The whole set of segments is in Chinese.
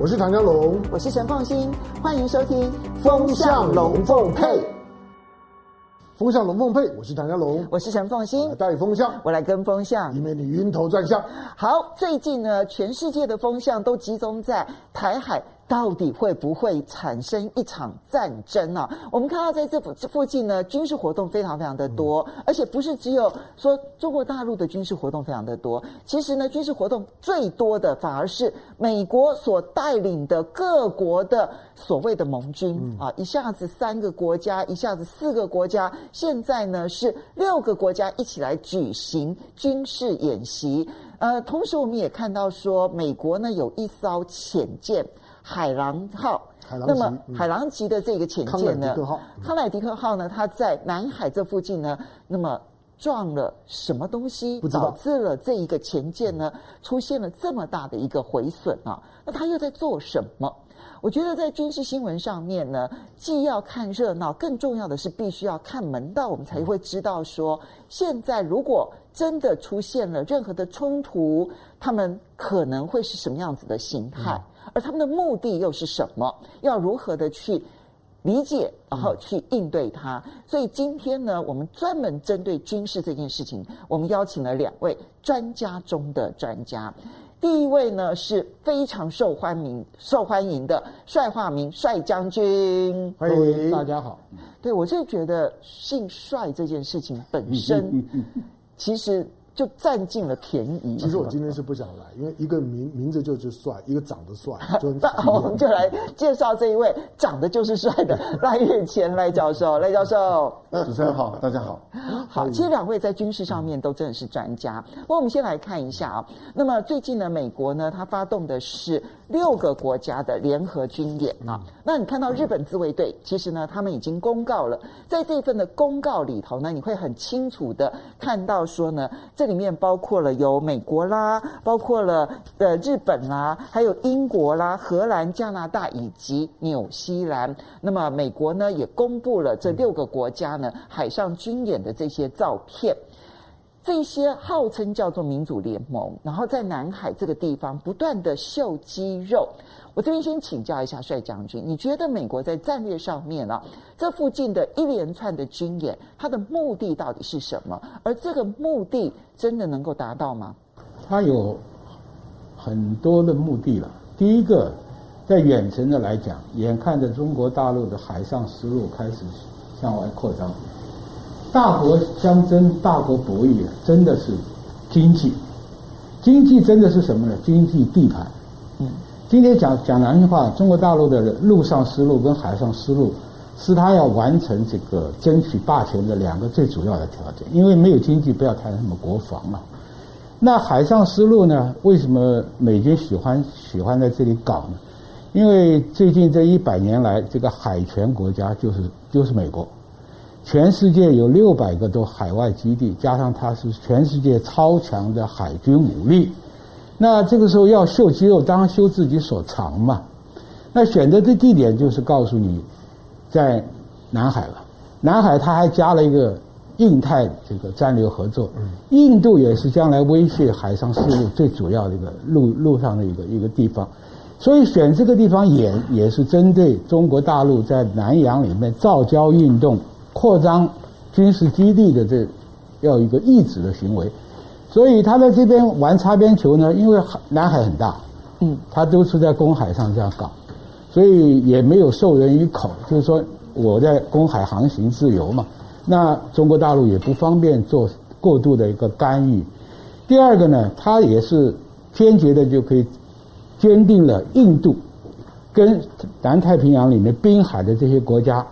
我是唐家龙，我是陈凤新，欢迎收听《风向龙凤配》。风向龙凤配，我是唐家龙，我是陈凤新，带风向，我来跟风向，以免你晕头转向。好，最近呢，全世界的风向都集中在台海。到底会不会产生一场战争呢、啊？我们看到在这附这附近呢，军事活动非常非常的多，而且不是只有说中国大陆的军事活动非常的多，其实呢，军事活动最多的反而是美国所带领的各国的所谓的盟军啊，一下子三个国家，一下子四个国家，现在呢是六个国家一起来举行军事演习。呃，同时我们也看到说，美国呢有一艘潜舰。海狼号，那么海狼级的这个潜舰呢？康乃迪克号呢？它在南海这附近呢，那么撞了什么东西，导致了这一个潜舰呢出现了这么大的一个毁损啊？那它又在做什么？我觉得在军事新闻上面呢，既要看热闹，更重要的是必须要看门道，我们才会知道说，现在如果真的出现了任何的冲突，他们可能会是什么样子的形态。而他们的目的又是什么？要如何的去理解，然后去应对它？所以今天呢，我们专门针对军事这件事情，我们邀请了两位专家中的专家。第一位呢是非常受欢迎、受欢迎的帅化明帅将军，欢迎大家好。对，我就觉得姓帅这件事情本身，其实。就占尽了便宜。其实我今天是不想来，因为一个名名字就是帅，一个长得帅，就 那我们就来介绍这一位长得就是帅的 赖月谦赖教授。赖教授，主持人好，大家好。好，其实两位在军事上面都真的是专家。不过我们先来看一下啊，那么最近呢，美国呢，它发动的是六个国家的联合军演啊。那你看到日本自卫队，其实呢，他们已经公告了，在这份的公告里头呢，你会很清楚的看到说呢，这。里面包括了有美国啦，包括了呃日本啦，还有英国啦、荷兰、加拿大以及纽西兰。那么美国呢也公布了这六个国家呢海上军演的这些照片，这些号称叫做民主联盟，然后在南海这个地方不断的秀肌肉。我这边先请教一下帅将军，你觉得美国在战略上面啊，这附近的一连串的军演，它的目的到底是什么？而这个目的真的能够达到吗？它有很多的目的了。第一个，在远程的来讲，眼看着中国大陆的海上丝路开始向外扩张，大国相争，大国博弈，真的是经济。经济真的是什么呢？经济地盘。嗯。今天讲讲良心话，中国大陆的陆上丝路跟海上丝路，是他要完成这个争取霸权的两个最主要的条件。因为没有经济，不要谈什么国防嘛。那海上丝路呢？为什么美军喜欢喜欢在这里搞呢？因为最近这一百年来，这个海权国家就是就是美国，全世界有六百个都海外基地，加上它是全世界超强的海军武力。那这个时候要秀肌肉，当然秀自己所长嘛。那选择的地点就是告诉你，在南海了。南海它还加了一个印太这个战略合作，印度也是将来威胁海上事务最主要的一个陆陆上的一个一个地方。所以选这个地方也也是针对中国大陆在南洋里面造礁运动扩张军事基地的这要一个意志的行为。所以他在这边玩擦边球呢，因为海南海很大，嗯，他都是在公海上这样搞，所以也没有授人以口，就是说我在公海航行自由嘛，那中国大陆也不方便做过度的一个干预。第二个呢，他也是坚决的就可以坚定了印度跟南太平洋里面滨海的这些国家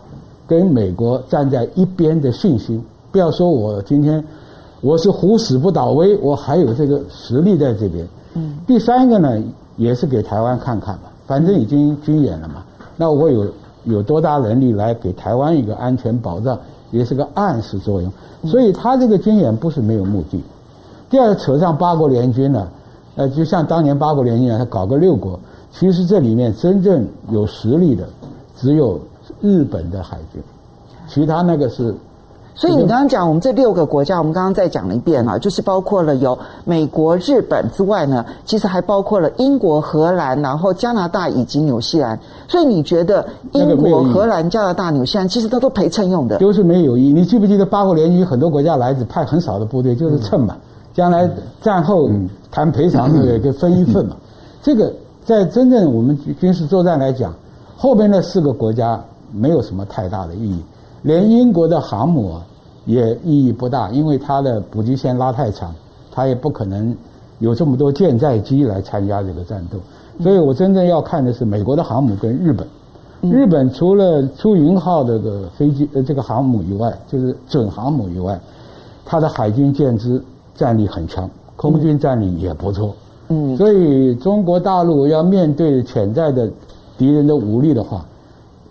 跟美国站在一边的信心。不要说我今天。我是虎死不倒威，我还有这个实力在这边。嗯，第三个呢，也是给台湾看看吧，反正已经军演了嘛，那我有有多大能力来给台湾一个安全保障，也是个暗示作用。所以他这个军演不是没有目的。第二个扯上八国联军呢，呃，就像当年八国联军他搞个六国，其实这里面真正有实力的只有日本的海军，其他那个是。所以你刚刚讲我们这六个国家，我们刚刚再讲了一遍啊，就是包括了有美国、日本之外呢，其实还包括了英国、荷兰，然后加拿大以及纽西兰。所以你觉得英国、荷兰、加拿大、纽西兰其实都都陪衬用的，都是没有意义。你记不记得八国联军很多国家来只派很少的部队，就是蹭嘛，将来战后谈赔偿那个就分一份嘛。这个在真正我们军事作战来讲，后边那四个国家没有什么太大的意义。连英国的航母也意义不大，因为它的补给线拉太长，它也不可能有这么多舰载机来参加这个战斗。所以我真正要看的是美国的航母跟日本。日本除了出云号这个飞机呃这个航母以外，就是准航母以外，它的海军舰只战力很强，空军战力也不错。嗯，所以中国大陆要面对潜在的敌人的武力的话，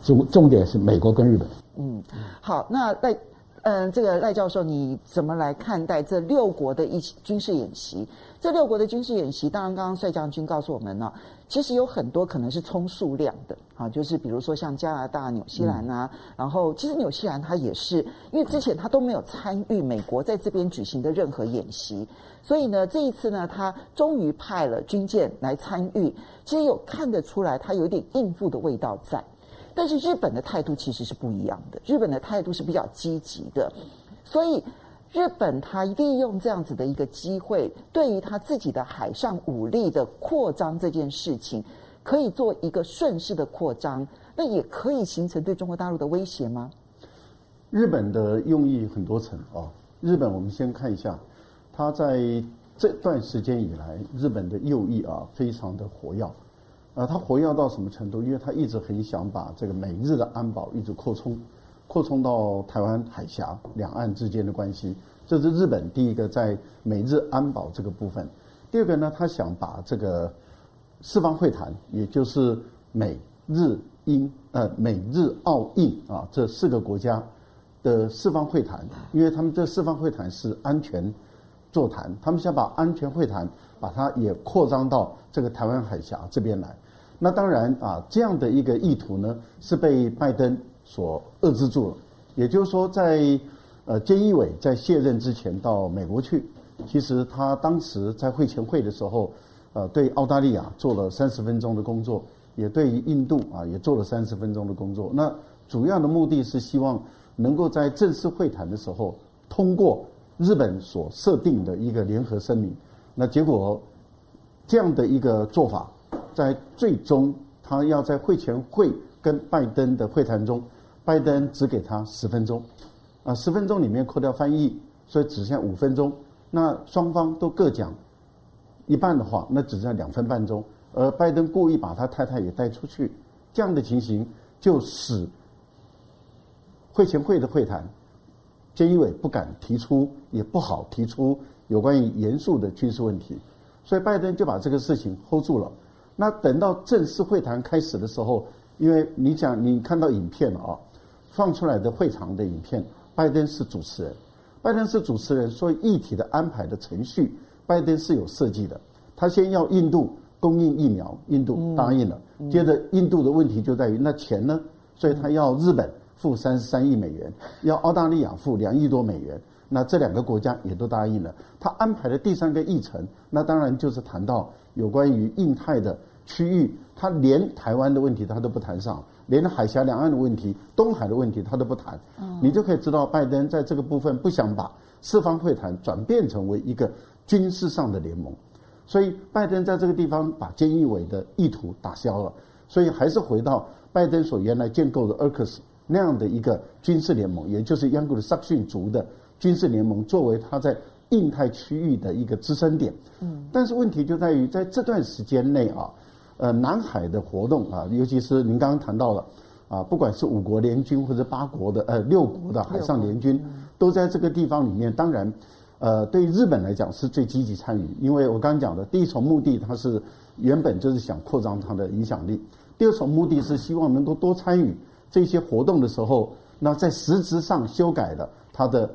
重重点是美国跟日本。嗯，好，那赖，嗯，这个赖教授，你怎么来看待这六国的一起军事演习？这六国的军事演习，当然，刚刚帅将军告诉我们呢，其实有很多可能是充数量的啊，就是比如说像加拿大、纽西兰啊，嗯、然后其实纽西兰它也是，因为之前它都没有参与美国在这边举行的任何演习，所以呢，这一次呢，它终于派了军舰来参与，其实有看得出来，它有点应付的味道在。但是日本的态度其实是不一样的，日本的态度是比较积极的，所以日本他利用这样子的一个机会，对于他自己的海上武力的扩张这件事情，可以做一个顺势的扩张，那也可以形成对中国大陆的威胁吗？日本的用意很多层啊，日本我们先看一下，他在这段时间以来，日本的右翼啊非常的活跃。啊，他活跃到什么程度？因为他一直很想把这个美日的安保一直扩充，扩充到台湾海峡两岸之间的关系。这是日本第一个在美日安保这个部分。第二个呢，他想把这个四方会谈，也就是美日英呃美日澳印啊这四个国家的四方会谈，因为他们这四方会谈是安全座谈，他们想把安全会谈把它也扩张到这个台湾海峡这边来。那当然啊，这样的一个意图呢，是被拜登所遏制住了。也就是说在，呃，菅义伟在卸任之前到美国去，其实他当时在会前会的时候，呃，对澳大利亚做了三十分钟的工作，也对于印度啊也做了三十分钟的工作。那主要的目的是希望能够在正式会谈的时候通过日本所设定的一个联合声明。那结果这样的一个做法。在最终，他要在会前会跟拜登的会谈中，拜登只给他十分钟，啊，十分钟里面扣掉翻译，所以只剩五分钟。那双方都各讲一半的话，那只剩两分半钟。而拜登故意把他太太也带出去，这样的情形就使会前会的会谈，菅义伟不敢提出，也不好提出有关于严肃的军事问题，所以拜登就把这个事情 hold 住了。那等到正式会谈开始的时候，因为你讲你看到影片了啊，放出来的会场的影片，拜登是主持人，拜登是主持人，所以议题的安排的程序，拜登是有设计的。他先要印度供应疫苗，印度答应了，接着印度的问题就在于那钱呢，所以他要日本付三十三亿美元，要澳大利亚付两亿多美元，那这两个国家也都答应了。他安排的第三个议程，那当然就是谈到。有关于印太的区域，他连台湾的问题他都不谈上，连海峡两岸的问题、东海的问题他都不谈。你就可以知道，拜登在这个部分不想把四方会谈转变成为一个军事上的联盟，所以拜登在这个地方把菅义伟的意图打消了，所以还是回到拜登所原来建构的 AUKUS 那样的一个军事联盟，也就是央古的萨克逊族的军事联盟，作为他在。印太区域的一个支撑点，嗯，但是问题就在于在这段时间内啊，呃，南海的活动啊，尤其是您刚刚谈到了啊，不管是五国联军或者八国的呃六国的海上联军，都在这个地方里面。当然，呃，对日本来讲是最积极参与，因为我刚刚讲的第一重目的，它是原本就是想扩张它的影响力；第二重目的是希望能够多参与这些活动的时候，那在实质上修改了它的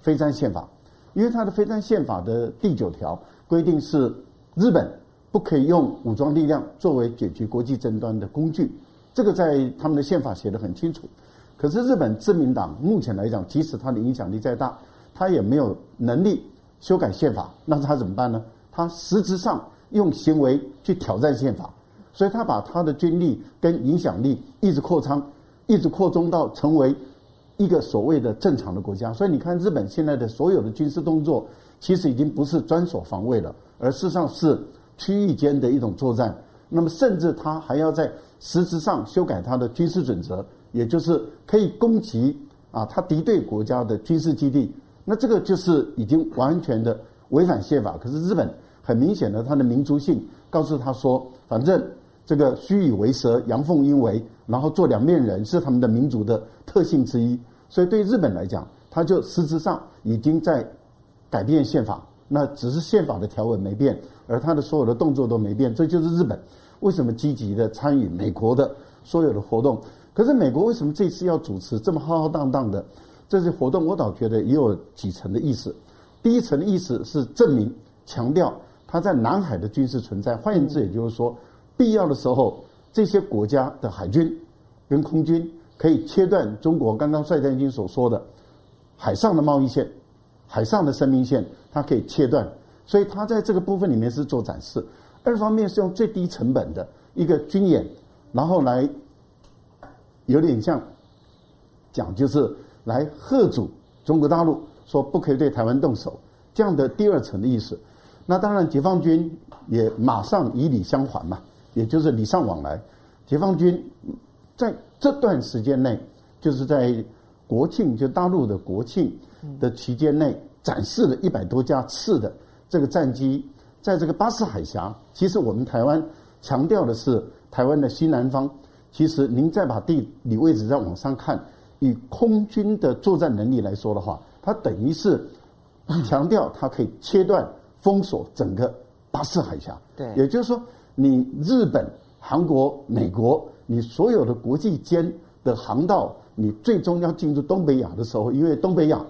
非战宪法。因为他的非战宪法的第九条规定是，日本不可以用武装力量作为解决国际争端的工具，这个在他们的宪法写得很清楚。可是日本自民党目前来讲，即使他的影响力再大，他也没有能力修改宪法。那他怎么办呢？他实质上用行为去挑战宪法，所以他把他的军力跟影响力一直扩张，一直扩充到成为一个所谓的正常的国家。所以你看，日本现在的所有的军事动作，其实已经不是专守防卫了，而事实上是区域间的一种作战。那么，甚至他还要在实质上修改他的军事准则。也就是可以攻击啊，他敌对国家的军事基地，那这个就是已经完全的违反宪法。可是日本很明显的，他的民族性告诉他说，反正这个虚与为蛇，阳奉阴违，然后做两面人是他们的民族的特性之一。所以对日本来讲，他就实质上已经在改变宪法，那只是宪法的条文没变，而他的所有的动作都没变。这就是日本为什么积极的参与美国的所有的活动。可是美国为什么这次要主持这么浩浩荡荡的这些活动？我倒觉得也有几层的意思。第一层的意思是证明、强调他在南海的军事存在。换言之，也就是说，必要的时候，这些国家的海军跟空军可以切断中国刚刚帅将军所说的海上的贸易线、海上的生命线，它可以切断。所以，它在这个部分里面是做展示。二方面是用最低成本的一个军演，然后来。有点像讲，就是来吓阻中国大陆，说不可以对台湾动手，这样的第二层的意思。那当然，解放军也马上以礼相还嘛，也就是礼尚往来。解放军在这段时间内，就是在国庆，就大陆的国庆的期间内，展示了一百多架次的这个战机，在这个巴士海峡。其实我们台湾强调的是台湾的西南方。其实，您再把地理位置再往上看，以空军的作战能力来说的话，它等于是强调它可以切断、封锁整个巴士海峡。对，也就是说，你日本、韩国、美国，你所有的国际间的航道，你最终要进入东北亚的时候，因为东北亚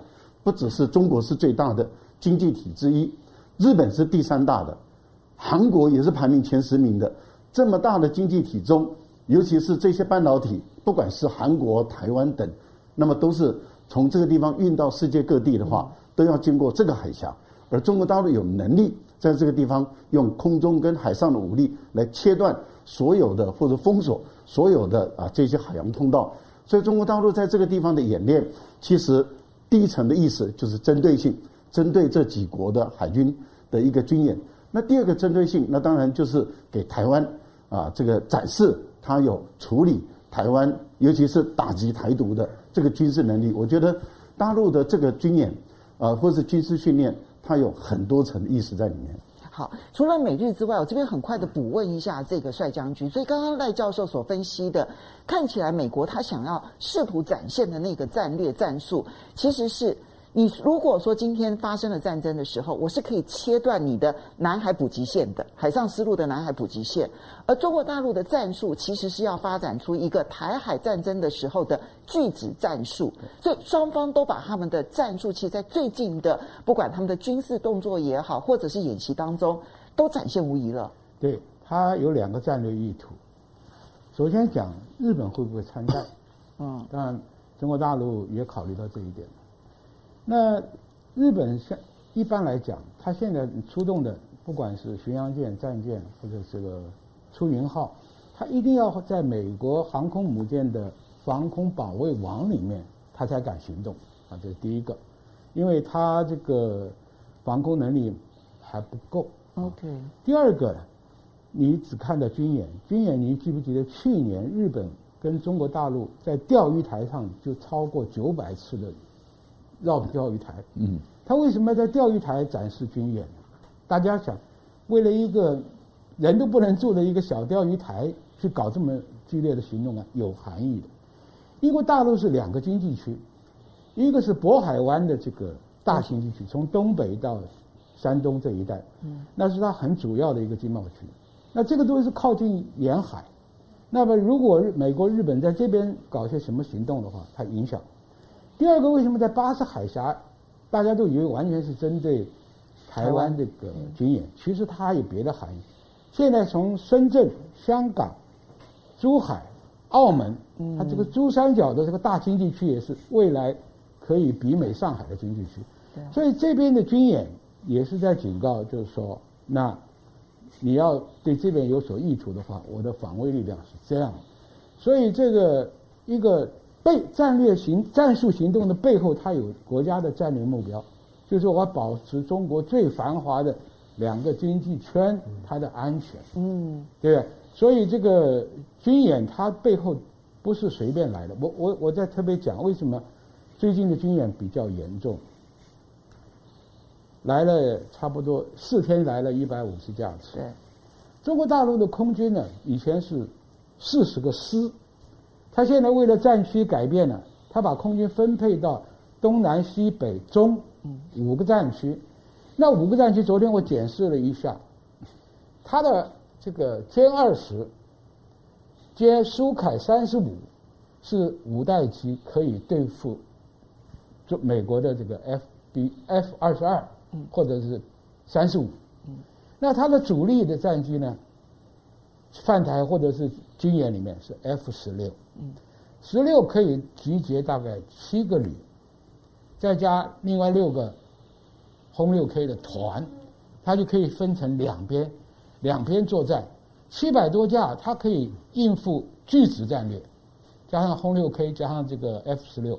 不只是中国是最大的经济体之一，日本是第三大的，韩国也是排名前十名的，这么大的经济体中。尤其是这些半导体，不管是韩国、台湾等，那么都是从这个地方运到世界各地的话，都要经过这个海峡。而中国大陆有能力在这个地方用空中跟海上的武力来切断所有的或者封锁所有的啊这些海洋通道。所以中国大陆在这个地方的演练，其实第一层的意思就是针对性，针对这几国的海军的一个军演。那第二个针对性，那当然就是给台湾啊这个展示。他有处理台湾，尤其是打击台独的这个军事能力。我觉得大陆的这个军演，啊，或是军事训练，它有很多层意思在里面。好，除了美日之外，我这边很快的补问一下这个帅将军。所以刚刚赖教授所分析的，看起来美国他想要试图展现的那个战略战术，其实是。你如果说今天发生了战争的时候，我是可以切断你的南海补给线的海上丝路的南海补给线，而中国大陆的战术其实是要发展出一个台海战争的时候的拒止战术，所以双方都把他们的战术，其实在最近的不管他们的军事动作也好，或者是演习当中，都展现无疑了。对，他有两个战略意图。首先讲日本会不会参战？嗯，当然中国大陆也考虑到这一点。那日本现一般来讲，它现在出动的不管是巡洋舰、战舰或者这个出云号，它一定要在美国航空母舰的防空保卫网里面，它才敢行动啊，这是第一个，因为它这个防空能力还不够。OK。第二个，你只看到军演，军演你记不记得去年日本跟中国大陆在钓鱼台上就超过九百次的。绕着钓鱼台，嗯，他为什么要在钓鱼台展示军演呢？大家想，为了一个人都不能住的一个小钓鱼台去搞这么剧烈的行动啊，有含义的。因为大陆是两个经济区，一个是渤海湾的这个大经济区，从东北到山东这一带，嗯，那是它很主要的一个经贸区。那这个东西是靠近沿海，那么如果美国、日本在这边搞些什么行动的话，它影响。第二个，为什么在巴士海峡，大家都以为完全是针对台湾这个军演？其实它还有别的含义。现在从深圳、香港、珠海、澳门，它这个珠三角的这个大经济区也是未来可以比美上海的经济区。所以这边的军演也是在警告，就是说，那你要对这边有所意图的话，我的防卫力量是这样。所以这个一个背战略行战术行动的背后，它有国家的战略目标，就是我要保持中国最繁华的两个经济圈它的安全。嗯，对不对？所以这个军演它背后不是随便来的。我我我在特别讲为什么最近的军演比较严重。来了差不多四天，来了一百五十架次。对，中国大陆的空军呢，以前是四十个师，他现在为了战区改变了，他把空军分配到东南西北中五个战区。那五个战区，昨天我检视了一下，他的这个歼二十、歼苏凯三十五是五代机，可以对付中美国的这个 F B F 二十二。或者是三十五，那它的主力的战机呢？范台或者是军演里面是 F 十六，十六可以集结大概七个旅，再加另外六个轰六 K 的团，它就可以分成两边，两边作战，七百多架，它可以应付巨子战略，加上轰六 K，加上这个 F 十六，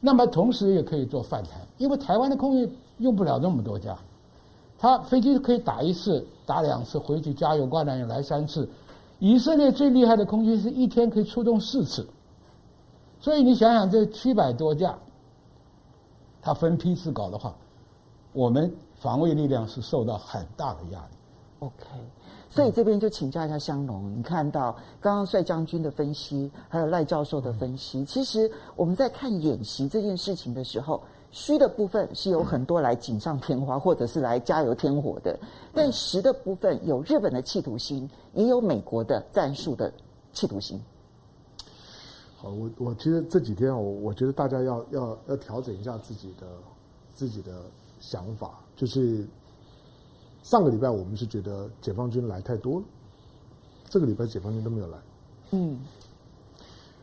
那么同时也可以做反台，因为台湾的空域。用不了那么多架，它飞机可以打一次、打两次，回去加油挂燃油来三次。以色列最厉害的空军是一天可以出动四次，所以你想想这七百多架，他分批次搞的话，我们防卫力量是受到很大的压力。OK。所以这边就请教一下香农，你看到刚刚帅将军的分析，还有赖教授的分析，其实我们在看演习这件事情的时候。虚的部分是有很多来锦上添花，或者是来加油添火的，但实的部分有日本的企图心，也有美国的战术的企图心。好，我我其实这几天我我觉得大家要要要调整一下自己的自己的想法，就是上个礼拜我们是觉得解放军来太多了，这个礼拜解放军都没有来。嗯，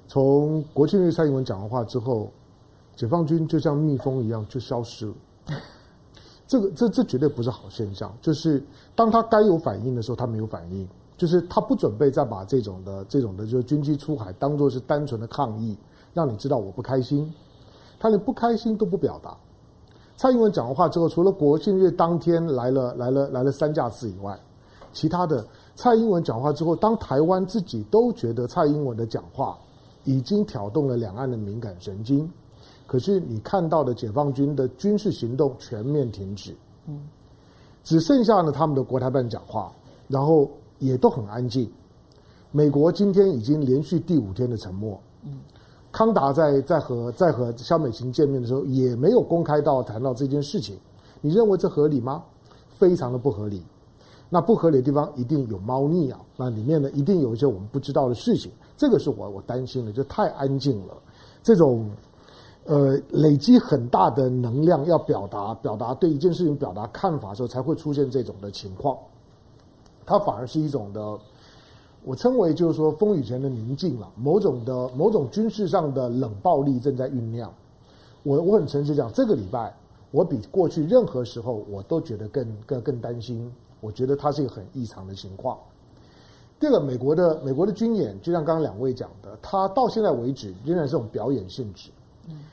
从国庆日蔡英文讲完话之后。解放军就像蜜蜂一样就消失了，这个这这绝对不是好现象。就是当他该有反应的时候，他没有反应，就是他不准备再把这种的这种的，就是军机出海当做是单纯的抗议，让你知道我不开心，他连不开心都不表达。蔡英文讲完话之后，除了国庆日当天来了来了来了三架次以外，其他的蔡英文讲话之后，当台湾自己都觉得蔡英文的讲话已经挑动了两岸的敏感神经。可是你看到的解放军的军事行动全面停止，嗯，只剩下呢他们的国台办讲话，然后也都很安静。美国今天已经连续第五天的沉默，嗯，康达在在和在和肖美琴见面的时候也没有公开到谈到这件事情。你认为这合理吗？非常的不合理。那不合理的地方一定有猫腻啊，那里面呢一定有一些我们不知道的事情。这个是我我担心的，就太安静了，这种。呃，累积很大的能量要表达，表达对一件事情表达看法的时候，才会出现这种的情况。它反而是一种的，我称为就是说风雨前的宁静了，某种的某种军事上的冷暴力正在酝酿。我我很诚实讲，这个礼拜我比过去任何时候我都觉得更更更担心。我觉得它是一个很异常的情况。第二个，美国的美国的军演，就像刚刚两位讲的，它到现在为止仍然是种表演性质。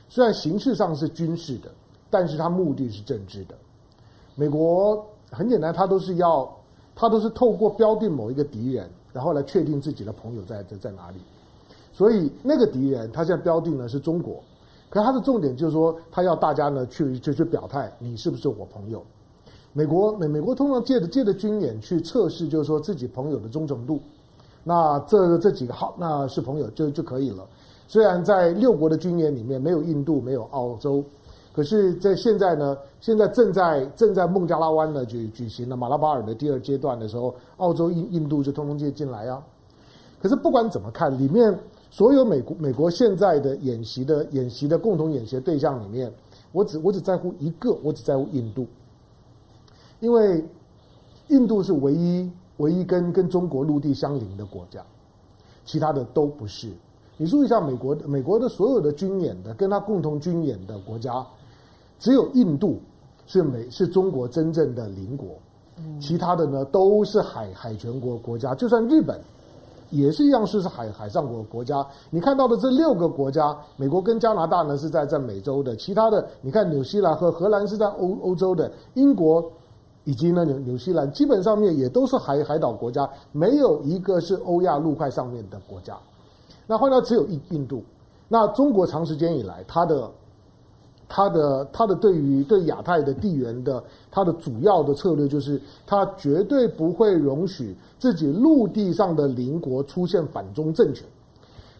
虽然形式上是军事的，但是它目的是政治的。美国很简单，它都是要，它都是透过标定某一个敌人，然后来确定自己的朋友在在在哪里。所以那个敌人，他现在标定的是中国，可是他的重点就是说，他要大家呢去就去表态，你是不是我朋友？美国美美国通常借着借着军演去测试，就是说自己朋友的忠诚度。那这这几个好，那是朋友就就可以了。虽然在六国的军演里面没有印度，没有澳洲，可是，在现在呢，现在正在正在孟加拉湾呢举举行了马拉巴尔的第二阶段的时候，澳洲、印印度就通通接进来啊。可是不管怎么看，里面所有美国美国现在的演习的演习的共同演习对象里面，我只我只在乎一个，我只在乎印度，因为印度是唯一唯一跟跟中国陆地相邻的国家。其他的都不是。你注意一下，美国的美国的所有的军演的跟他共同军演的国家，只有印度是美是中国真正的邻国，其他的呢都是海海权国国家，就算日本也是一样是是海海上国国家。你看到的这六个国家，美国跟加拿大呢是在在美洲的，其他的你看纽西兰和荷兰是在欧欧洲的，英国以及呢纽纽西兰基本上面也都是海海岛国家，没有一个是欧亚陆块上面的国家。那换到只有印印度，那中国长时间以来，它的、它的、它的对于对亚太的地缘的，它的主要的策略就是，它绝对不会容许自己陆地上的邻国出现反中政权。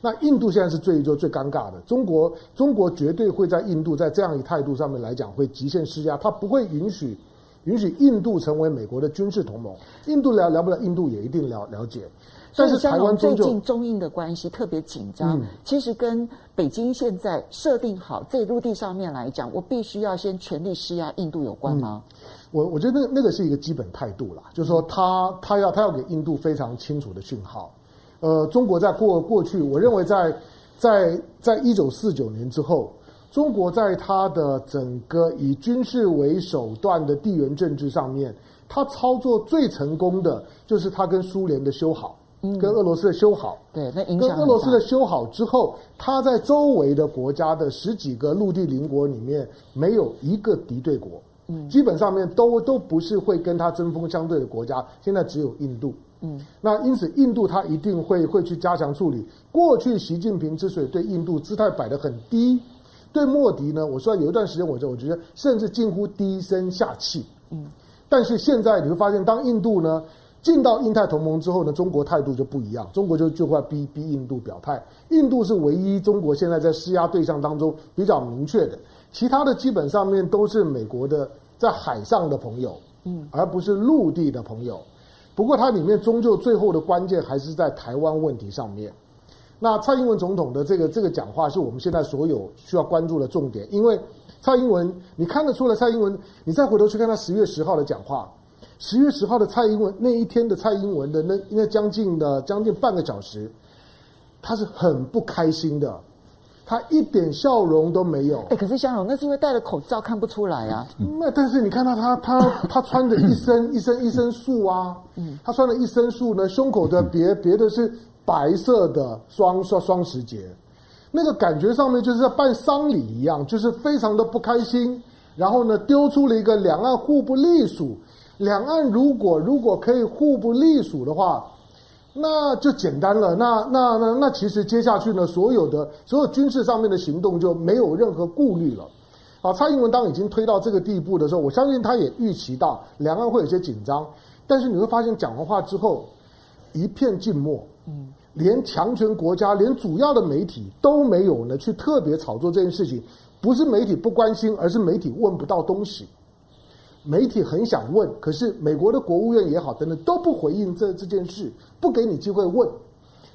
那印度现在是最就最尴尬的，中国中国绝对会在印度在这样一态度上面来讲会极限施压，它不会允许允许印度成为美国的军事同盟。印度了了不了，印度也一定了了解。但是台湾最近中印的关系特别紧张，嗯、其实跟北京现在设定好在陆地上面来讲，我必须要先全力施压印度有关吗？嗯、我我觉得那那个是一个基本态度啦，就是说他他要他要给印度非常清楚的讯号。呃，中国在过过去，我认为在在在一九四九年之后，中国在他的整个以军事为手段的地缘政治上面，他操作最成功的就是他跟苏联的修好。跟俄罗斯的修好，对，那影响。跟俄罗斯的修好之后，他在周围的国家的十几个陆地邻国里面，没有一个敌对国，嗯，基本上面都都不是会跟他针锋相对的国家。现在只有印度，嗯，那因此印度他一定会会去加强处理。过去习近平之所以对印度姿态摆得很低，对莫迪呢，我说有一段时间，我就我觉得甚至近乎低声下气，嗯，但是现在你会发现，当印度呢。进到印太同盟之后呢，中国态度就不一样，中国就就会逼逼印度表态。印度是唯一中国现在在施压对象当中比较明确的，其他的基本上面都是美国的在海上的朋友，嗯，而不是陆地的朋友。不过它里面终究最后的关键还是在台湾问题上面。那蔡英文总统的这个这个讲话是我们现在所有需要关注的重点，因为蔡英文你看得出来，蔡英文你再回头去看他十月十号的讲话。十月十号的蔡英文那一天的蔡英文的那那将近的将近半个小时，他是很不开心的，他一点笑容都没有。哎，可是香龙，那是因为戴了口罩看不出来啊。那但是你看到他他他，他穿着一身一身一身素啊，嗯，他穿了一身素呢，胸口的别别的是白色的双双双十节，那个感觉上面就是在办丧礼一样，就是非常的不开心。然后呢，丢出了一个两岸互不隶属。两岸如果如果可以互不隶属的话，那就简单了。那那那那其实接下去呢，所有的所有军事上面的行动就没有任何顾虑了。啊，蔡英文当已经推到这个地步的时候，我相信他也预期到两岸会有些紧张。但是你会发现讲完话之后一片静默，嗯，连强权国家、连主要的媒体都没有呢去特别炒作这件事情。不是媒体不关心，而是媒体问不到东西。媒体很想问，可是美国的国务院也好，等等都不回应这这件事，不给你机会问。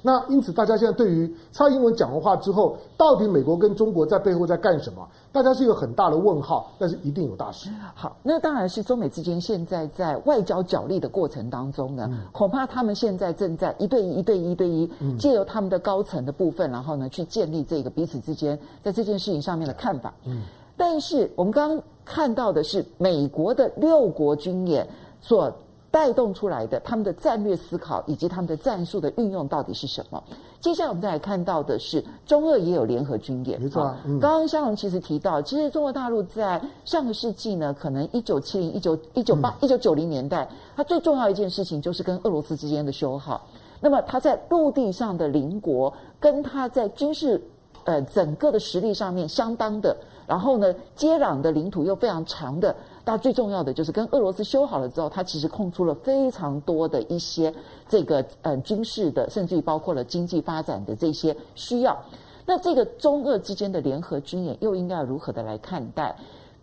那因此，大家现在对于蔡英文讲完话之后，到底美国跟中国在背后在干什么？大家是一个很大的问号。但是一定有大事。好，那当然是中美之间现在在外交角力的过程当中呢，嗯、恐怕他们现在正在一对一、一对一、一对一，借由他们的高层的部分，然后呢去建立这个彼此之间在这件事情上面的看法。嗯，但是我们刚刚看到的是美国的六国军演所。带动出来的他们的战略思考以及他们的战术的运用到底是什么？接下来我们再来看到的是中俄也有联合军演。没错、啊，嗯、刚刚香龙其实提到，其实中国大陆在上个世纪呢，可能一九七零、一九一九八、一九九零年代，它最重要一件事情就是跟俄罗斯之间的修好。那么它在陆地上的邻国，跟它在军事呃整个的实力上面相当的，然后呢接壤的领土又非常长的。那最重要的就是跟俄罗斯修好了之后，它其实空出了非常多的一些这个呃军事的，甚至于包括了经济发展的这些需要。那这个中俄之间的联合军演又应该要如何的来看待？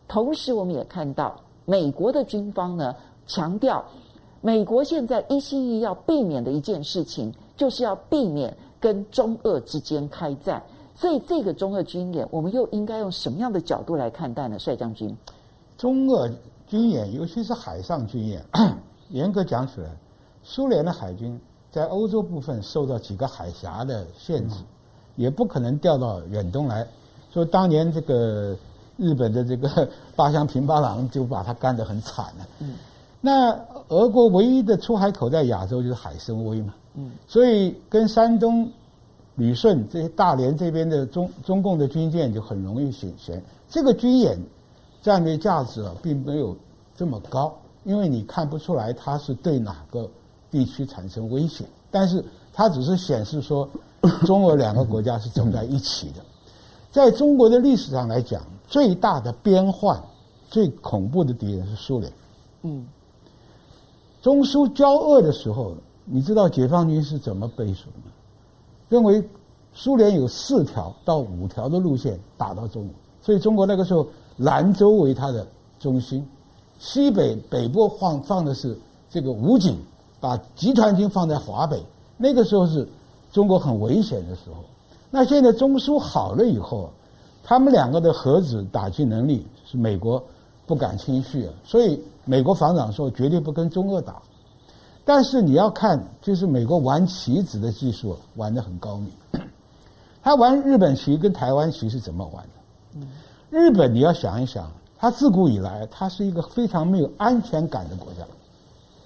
同时，我们也看到美国的军方呢强调，美国现在一心一意要避免的一件事情，就是要避免跟中俄之间开战。所以，这个中俄军演，我们又应该用什么样的角度来看待呢？帅将军。中俄军演，尤其是海上军演，严格讲起来，苏联的海军在欧洲部分受到几个海峡的限制，也不可能调到远东来。所以当年这个日本的这个八乡平八郎就把他干得很惨了。嗯，那俄国唯一的出海口在亚洲就是海参崴嘛。嗯，所以跟山东旅顺这些大连这边的中中共的军舰就很容易显现这个军演战略价值啊，并没有这么高，因为你看不出来它是对哪个地区产生威胁，但是它只是显示说 中俄两个国家是走在一起的。在中国的历史上来讲，最大的边患、最恐怖的敌人是苏联。嗯，中苏交恶的时候。你知道解放军是怎么背书的吗？认为苏联有四条到五条的路线打到中国，所以中国那个时候兰州为它的中心，西北北部放放的是这个武警，把集团军放在华北。那个时候是中国很危险的时候。那现在中苏好了以后，他们两个的核子打击能力是美国不敢轻视啊，所以美国防长说绝对不跟中俄打。但是你要看，就是美国玩棋子的技术玩得很高明。他玩日本棋跟台湾棋是怎么玩的？日本你要想一想，他自古以来他是一个非常没有安全感的国家，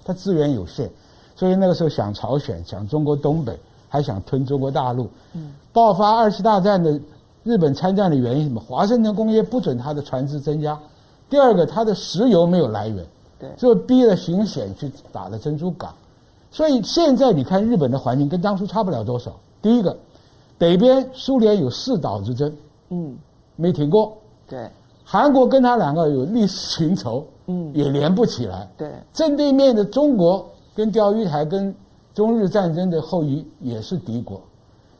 他资源有限，所以那个时候想朝鲜，想中国东北，还想吞中国大陆。爆发二次大战的日本参战的原因什么？华盛顿公约不准他的船只增加，第二个他的石油没有来源。就逼着巡险去打了珍珠港，所以现在你看日本的环境跟当初差不了多少。第一个，北边苏联有四岛之争，嗯，没停过。对，韩国跟他两个有历史情仇，嗯，也连不起来。对，正对面的中国跟钓鱼台跟中日战争的后裔也是敌国，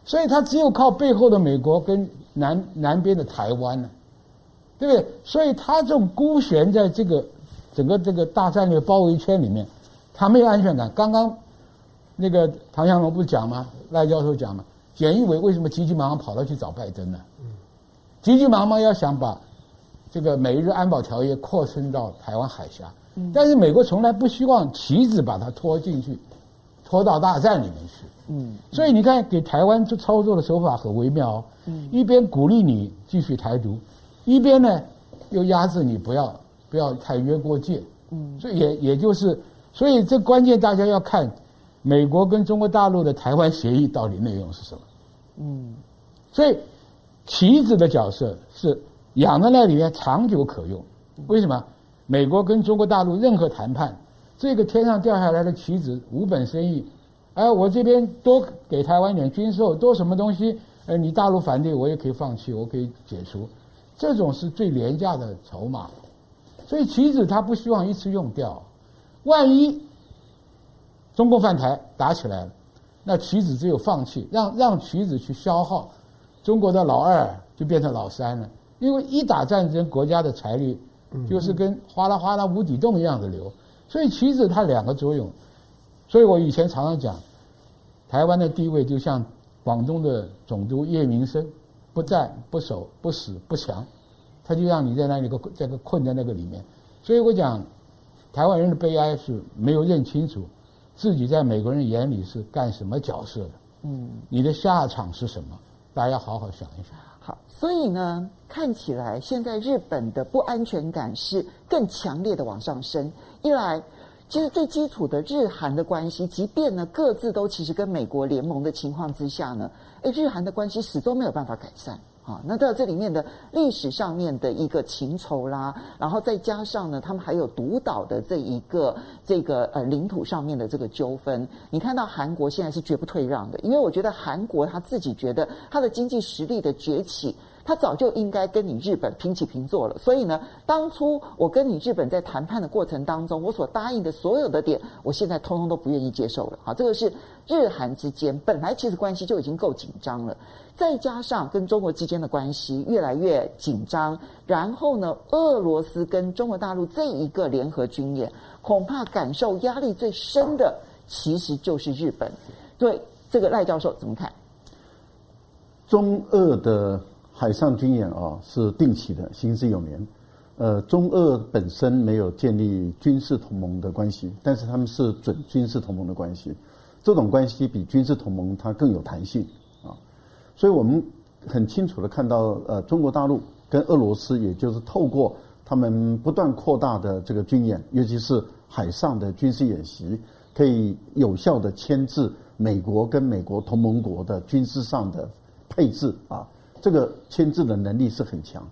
所以他只有靠背后的美国跟南南边的台湾呢，对不对？所以他这种孤悬在这个。整个这个大战略包围圈里面，他没有安全感。刚刚那个唐湘龙不是讲吗？赖教授讲吗？简易委为什么急急忙忙跑到去找拜登呢？急急忙忙要想把这个美日安保条约扩伸到台湾海峡，但是美国从来不希望棋子把它拖进去，拖到大战里面去。嗯，所以你看，给台湾这操作的手法很微妙。嗯，一边鼓励你继续台独，一边呢又压制你不要。不要太越过界，嗯，所以也也就是，所以这关键大家要看美国跟中国大陆的台湾协议到底内容是什么，嗯，所以棋子的角色是养在那里面长久可用。为什么？美国跟中国大陆任何谈判，这个天上掉下来的棋子无本生意，哎，我这边多给台湾点军售，多什么东西，呃，你大陆反对我也可以放弃，我可以解除，这种是最廉价的筹码。所以棋子他不希望一次用掉，万一中共犯台打起来了，那棋子只有放弃，让让棋子去消耗，中国的老二就变成老三了。因为一打战争，国家的财力就是跟哗啦哗啦无底洞一样的流。所以棋子它两个作用。所以我以前常常讲，台湾的地位就像广东的总督叶明生，不战不守不死不降。他就让你在那里个这个困在那个里面，所以我讲，台湾人的悲哀是没有认清楚自己在美国人眼里是干什么角色的。嗯，你的下场是什么？大家要好好想一想。好，所以呢，看起来现在日本的不安全感是更强烈的往上升。一来，其实最基础的日韩的关系，即便呢各自都其实跟美国联盟的情况之下呢，哎，日韩的关系始终没有办法改善。啊，那到这里面的历史上面的一个情仇啦，然后再加上呢，他们还有独岛的这一个这个呃领土上面的这个纠纷。你看到韩国现在是绝不退让的，因为我觉得韩国他自己觉得他的经济实力的崛起。他早就应该跟你日本平起平坐了，所以呢，当初我跟你日本在谈判的过程当中，我所答应的所有的点，我现在通通都不愿意接受了。好，这个是日韩之间本来其实关系就已经够紧张了，再加上跟中国之间的关系越来越紧张，然后呢，俄罗斯跟中国大陆这一个联合军演，恐怕感受压力最深的其实就是日本。对这个赖教授怎么看？中俄的。海上军演啊是定期的，行之有年。呃，中俄本身没有建立军事同盟的关系，但是他们是准军事同盟的关系。这种关系比军事同盟它更有弹性啊。所以我们很清楚的看到，呃，中国大陆跟俄罗斯，也就是透过他们不断扩大的这个军演，尤其是海上的军事演习，可以有效的牵制美国跟美国同盟国的军事上的配置啊，这个牵制的能力是很强。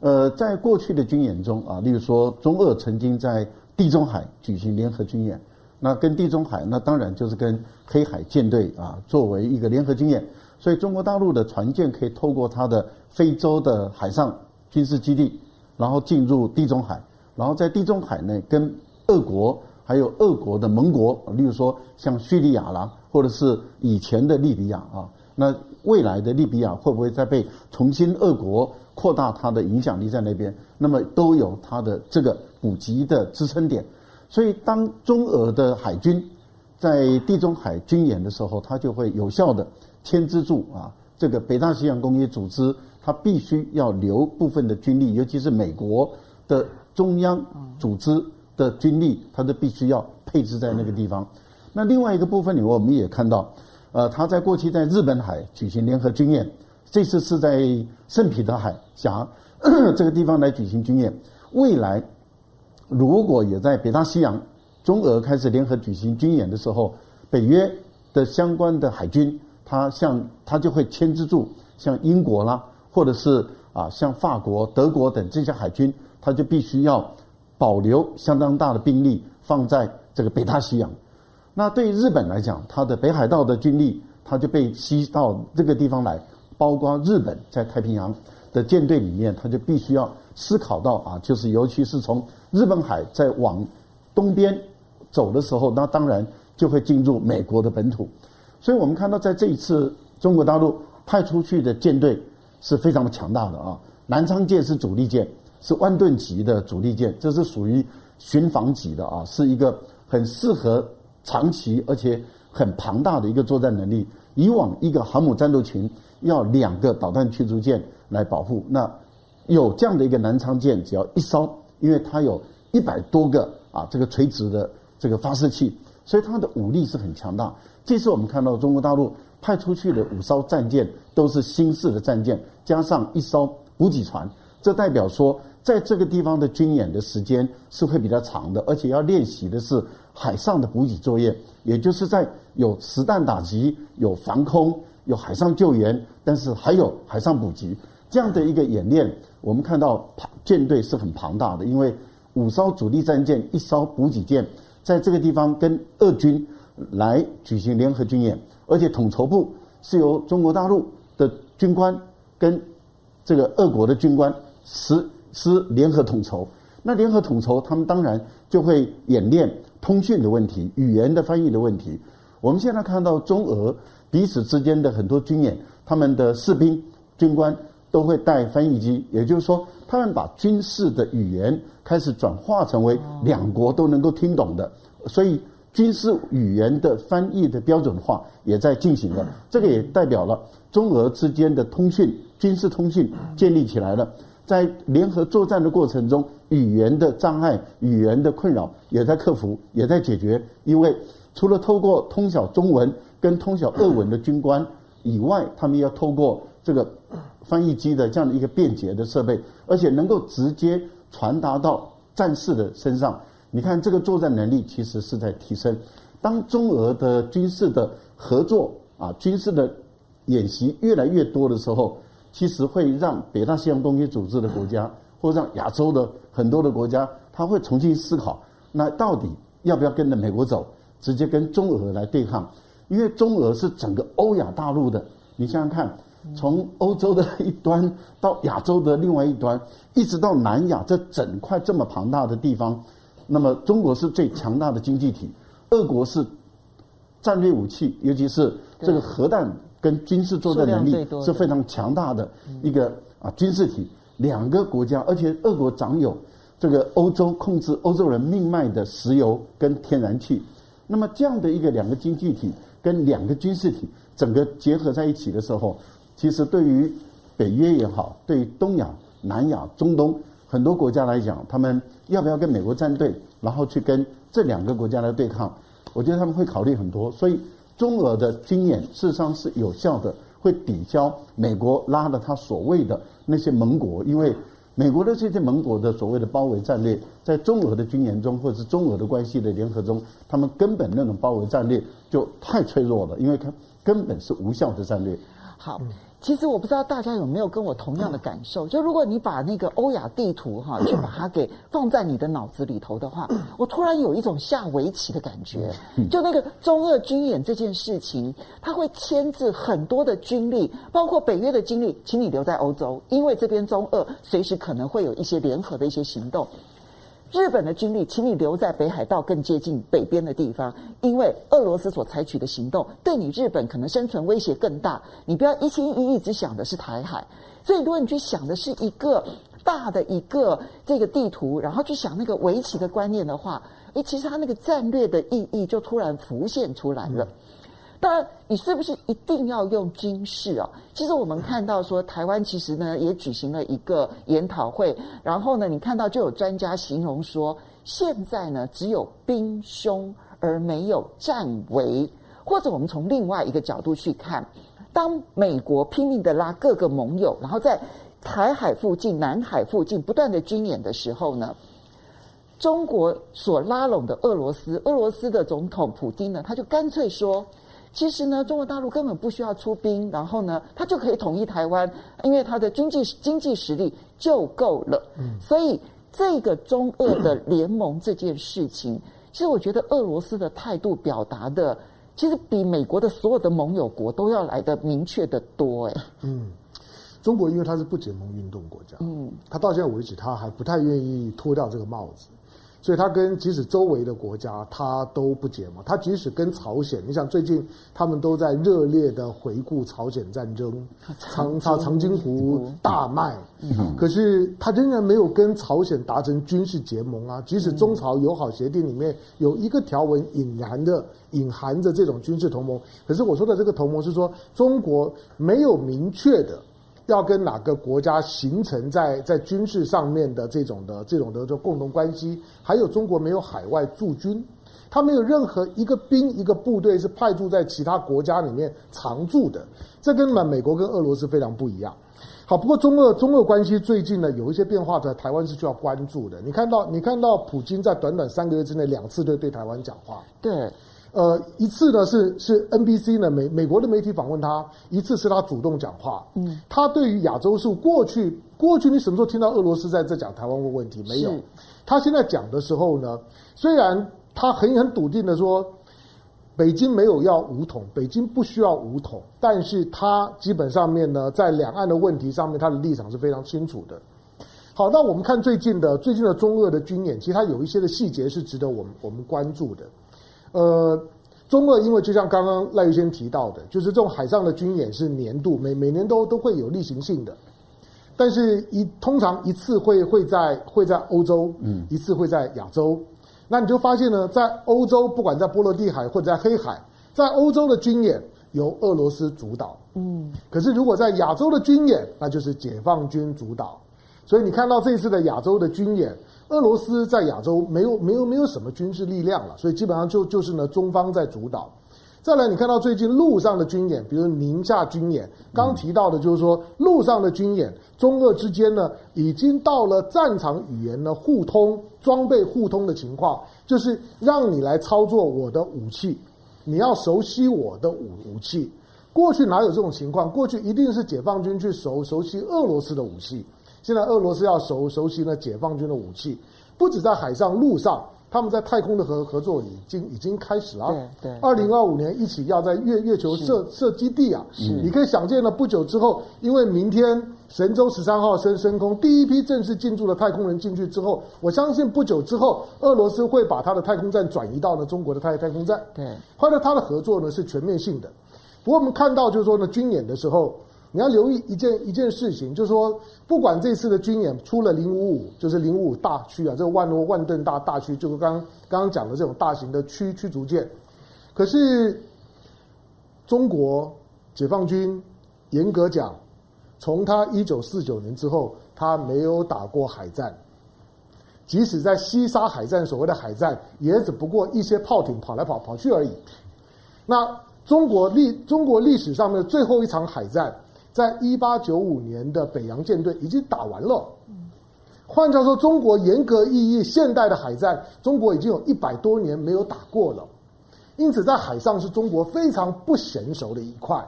呃，在过去的军演中啊，例如说中俄曾经在地中海举行联合军演，那跟地中海那当然就是跟黑海舰队啊作为一个联合军演，所以中国大陆的船舰可以透过它的非洲的海上军事基地，然后进入地中海，然后在地中海内跟俄国还有俄国的盟国，例如说像叙利亚啦，或者是以前的利比亚啊，那未来的利比亚会不会再被重新俄国？扩大它的影响力在那边，那么都有它的这个补给的支撑点，所以当中俄的海军在地中海军演的时候，它就会有效的牵制住啊这个北大西洋公约组织，它必须要留部分的军力，尤其是美国的中央组织的军力，它都必须要配置在那个地方。那另外一个部分里，我们也看到，呃，他在过去在日本海举行联合军演。这次是在圣彼得海峡 这个地方来举行军演。未来如果也在北大西洋，中俄开始联合举行军演的时候，北约的相关的海军，它像它就会牵制住像英国啦，或者是啊像法国、德国等这些海军，它就必须要保留相当大的兵力放在这个北大西洋。那对日本来讲，它的北海道的军力，它就被吸到这个地方来。包括日本在太平洋的舰队里面，它就必须要思考到啊，就是尤其是从日本海在往东边走的时候，那当然就会进入美国的本土。所以我们看到，在这一次中国大陆派出去的舰队是非常的强大的啊。南昌舰是主力舰，是万吨级的主力舰，这是属于巡防级的啊，是一个很适合长期而且很庞大的一个作战能力。以往一个航母战斗群。要两个导弹驱逐舰来保护，那有这样的一个南昌舰，只要一艘，因为它有一百多个啊这个垂直的这个发射器，所以它的武力是很强大。这次我们看到中国大陆派出去的五艘战舰都是新式的战舰，加上一艘补给船，这代表说在这个地方的军演的时间是会比较长的，而且要练习的是海上的补给作业，也就是在有实弹打击、有防空。有海上救援，但是还有海上补给这样的一个演练，我们看到舰队是很庞大的，因为五艘主力战舰、一艘补给舰，在这个地方跟俄军来举行联合军演，而且统筹部是由中国大陆的军官跟这个俄国的军官实施联合统筹。那联合统筹，他们当然就会演练通讯的问题、语言的翻译的问题。我们现在看到中俄。彼此之间的很多军演，他们的士兵、军官都会带翻译机，也就是说，他们把军事的语言开始转化成为两国都能够听懂的，所以军事语言的翻译的标准化也在进行了。这个也代表了中俄之间的通讯、军事通讯建立起来了。在联合作战的过程中，语言的障碍、语言的困扰也在克服，也在解决，因为除了透过通晓中文。跟通晓俄文的军官以外，他们要透过这个翻译机的这样的一个便捷的设备，而且能够直接传达到战士的身上。你看，这个作战能力其实是在提升。当中俄的军事的合作啊，军事的演习越来越多的时候，其实会让北大西洋公约组织的国家，或让亚洲的很多的国家，他会重新思考：那到底要不要跟着美国走，直接跟中俄来对抗？因为中俄是整个欧亚大陆的，你想想看，从欧洲的一端到亚洲的另外一端，一直到南亚这整块这么庞大的地方，那么中国是最强大的经济体，俄国是战略武器，尤其是这个核弹跟军事作战能力是非常强大的一个啊军事体。两个国家，而且俄国掌有这个欧洲控制欧洲人命脉的石油跟天然气，那么这样的一个两个经济体。跟两个军事体整个结合在一起的时候，其实对于北约也好，对于东亚、南亚、中东很多国家来讲，他们要不要跟美国站队，然后去跟这两个国家来对抗？我觉得他们会考虑很多。所以中俄的军演事实上是有效的，会抵消美国拉的他所谓的那些盟国，因为美国的这些盟国的所谓的包围战略，在中俄的军演中或者是中俄的关系的联合中，他们根本那种包围战略就太脆弱了，因为他根本是无效的战略。好。其实我不知道大家有没有跟我同样的感受，就如果你把那个欧亚地图哈，去把它给放在你的脑子里头的话，我突然有一种下围棋的感觉。就那个中俄军演这件事情，它会牵制很多的军力，包括北约的军力，请你留在欧洲，因为这边中俄随时可能会有一些联合的一些行动。日本的军力，请你留在北海道更接近北边的地方，因为俄罗斯所采取的行动对你日本可能生存威胁更大。你不要一心一意只想的是台海，所以如果你去想的是一个大的一个这个地图，然后去想那个围棋的观念的话，诶，其实它那个战略的意义就突然浮现出来了。当然，你是不是一定要用军事啊？其实我们看到说，台湾其实呢也举行了一个研讨会，然后呢，你看到就有专家形容说，现在呢只有兵凶而没有战危，或者我们从另外一个角度去看，当美国拼命的拉各个盟友，然后在台海附近、南海附近不断的军演的时候呢，中国所拉拢的俄罗斯，俄罗斯的总统普丁呢，他就干脆说。其实呢，中国大陆根本不需要出兵，然后呢，他就可以统一台湾，因为他的经济经济实力就够了。嗯，所以这个中俄的联盟这件事情，其实我觉得俄罗斯的态度表达的，其实比美国的所有的盟友国都要来得明确的多。哎，嗯，中国因为它是不结盟运动国家，嗯，他到现在为止他还不太愿意脱掉这个帽子。所以，他跟即使周围的国家，他都不结盟。他即使跟朝鲜，你想最近他们都在热烈的回顾朝鲜战争，长长长津湖大卖。可是他仍然没有跟朝鲜达成军事结盟啊。即使中朝友好协定里面有一个条文隐含的隐含着这种军事同盟，可是我说的这个同盟是说中国没有明确的。要跟哪个国家形成在在军事上面的这种的这种的就共同关系？还有中国没有海外驻军，他没有任何一个兵一个部队是派驻在其他国家里面常驻的。这跟美美国跟俄罗斯非常不一样。好，不过中俄中俄关系最近呢有一些变化，在台湾是需要关注的。你看到你看到普京在短短三个月之内两次对对台湾讲话，对。呃，一次呢是是 NBC 呢美美国的媒体访问他，一次是他主动讲话。嗯，他对于亚洲是过去过去你什么时候听到俄罗斯在这讲台湾问问题？没有。他现在讲的时候呢，虽然他很很笃定的说，北京没有要武统，北京不需要武统，但是他基本上面呢，在两岸的问题上面，他的立场是非常清楚的。好，那我们看最近的最近的中俄的军演，其实它有一些的细节是值得我们我们关注的。呃，中俄因为就像刚刚赖玉先提到的，就是这种海上的军演是年度，每每年都都会有例行性的，但是一通常一次会会在会在欧洲，嗯，一次会在亚洲，那你就发现呢，在欧洲不管在波罗的海或者在黑海，在欧洲的军演由俄罗斯主导，嗯，可是如果在亚洲的军演，那就是解放军主导，所以你看到这次的亚洲的军演。俄罗斯在亚洲没有没有没有什么军事力量了，所以基本上就就是呢中方在主导。再来，你看到最近陆上的军演，比如宁夏军演，刚提到的就是说陆上的军演，中俄之间呢已经到了战场语言呢互通、装备互通的情况，就是让你来操作我的武器，你要熟悉我的武武器。过去哪有这种情况？过去一定是解放军去熟熟悉俄罗斯的武器。现在俄罗斯要熟熟悉呢解放军的武器，不止在海上、陆上，他们在太空的合合作已经已经开始了。对对。二零二五年一起要在月月球设设基地啊，是你可以想见了。不久之后，因为明天神舟十三号升升空，第一批正式进驻的太空人进去之后，我相信不久之后，俄罗斯会把他的太空站转移到呢中国的太太空站。对。后来他的合作呢是全面性的。不过我们看到就是说呢，军演的时候。你要留意一件一件事情，就是说，不管这次的军演出了零五五，就是零五五大驱啊，这个万万吨大大驱，就是刚刚刚讲的这种大型的驱驱逐舰，可是中国解放军严格讲，从他一九四九年之后，他没有打过海战，即使在西沙海战，所谓的海战，也只不过一些炮艇跑来跑跑去而已。那中国历中国历史上面最后一场海战，在一八九五年的北洋舰队已经打完了。换句话说，中国严格意义现代的海战，中国已经有一百多年没有打过了。因此，在海上是中国非常不娴熟的一块。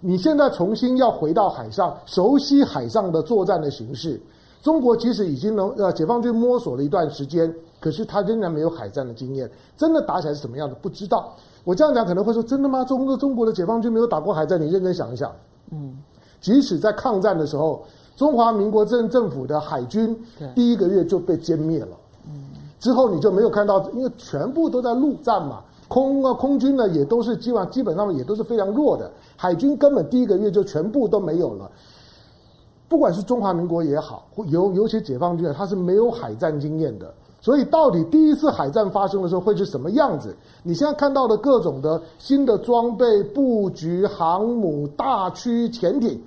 你现在重新要回到海上，熟悉海上的作战的形式。中国即使已经能呃，解放军摸索了一段时间，可是他仍然没有海战的经验。真的打起来是什么样的，不知道。我这样讲可能会说真的吗？中国中国的解放军没有打过海战？你认真想一想。嗯，即使在抗战的时候，中华民国政政府的海军第一个月就被歼灭了。嗯，之后你就没有看到，因为全部都在陆战嘛。空啊，空军呢也都是基本上基本上也都是非常弱的，海军根本第一个月就全部都没有了。不管是中华民国也好，尤尤其解放军啊，他是没有海战经验的。所以到底第一次海战发生的时候会是什么样子？你现在看到的各种的新的装备、布局、航母、大驱潜艇。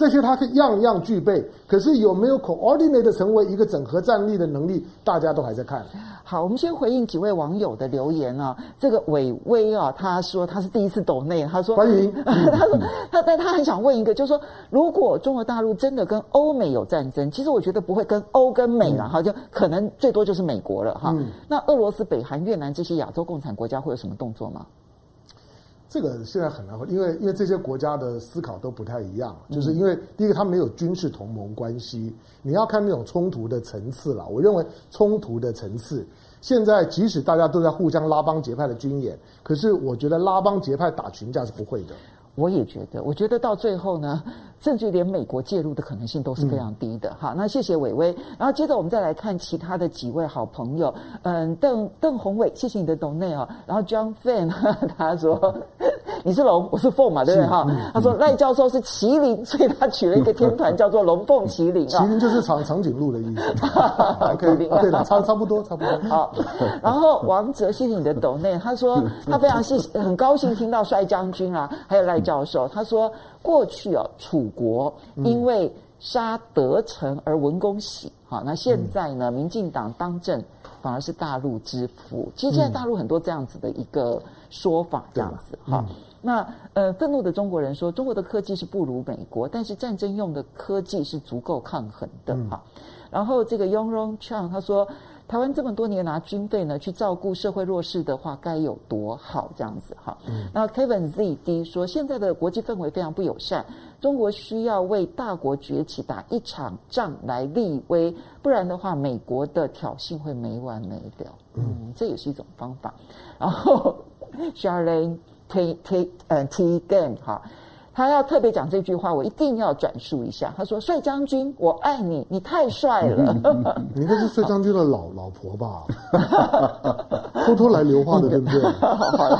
这些它可以样样具备，可是有没有 coordinate 成为一个整合战力的能力，大家都还在看。好，我们先回应几位网友的留言啊。这个伟威啊，他说他是第一次抖内，他说欢迎。他说他但他很想问一个，就是说，如果中国大陆真的跟欧美有战争，其实我觉得不会跟欧跟美了哈，就可能最多就是美国了哈。那俄罗斯、北韩、越南这些亚洲共产国家会有什么动作吗？这个现在很难，因为因为这些国家的思考都不太一样，就是因为第一个，他没有军事同盟关系，你要看那种冲突的层次了。我认为冲突的层次，现在即使大家都在互相拉帮结派的军演，可是我觉得拉帮结派打群架是不会的。我也觉得，我觉得到最后呢，甚至连美国介入的可能性都是非常低的。嗯、好，那谢谢伟伟。然后接着我们再来看其他的几位好朋友。嗯，邓邓宏伟，谢谢你的 donate 啊。然后 John Fan 他说你是龙，我是凤嘛，对不对？哈、嗯，他说赖教授是麒麟，所以他取了一个天团叫做龙凤麒麟啊。麒麟就是长长颈鹿的意思。OK，对的，差差不多，差不多。好，然后王哲，谢谢你的 donate。他说他非常是很高兴听到帅将军啊，还有赖。教授他说：“过去哦，楚国因为杀得臣而文公喜，好，那现在呢，民进党当政反而是大陆之福。其实现在大陆很多这样子的一个说法，这样子哈。那呃，愤怒的中国人说，中国的科技是不如美国，但是战争用的科技是足够抗衡的哈。然后这个 Yongrong Chang 他说。”台湾这么多年拿军费呢去照顾社会弱势的话，该有多好？这样子哈。嗯、那 Kevin ZD 说，现在的国际氛围非常不友善，中国需要为大国崛起打一场仗来立威，不然的话，美国的挑衅会没完没了。嗯，这也是一种方法。然后 Charlene T T 嗯 T Game 哈。他要特别讲这句话，我一定要转述一下。他说：“帅将军，我爱你，你太帅了。嗯”你应该是帅将军的老老婆吧？偷偷来留话的，对不对？好了，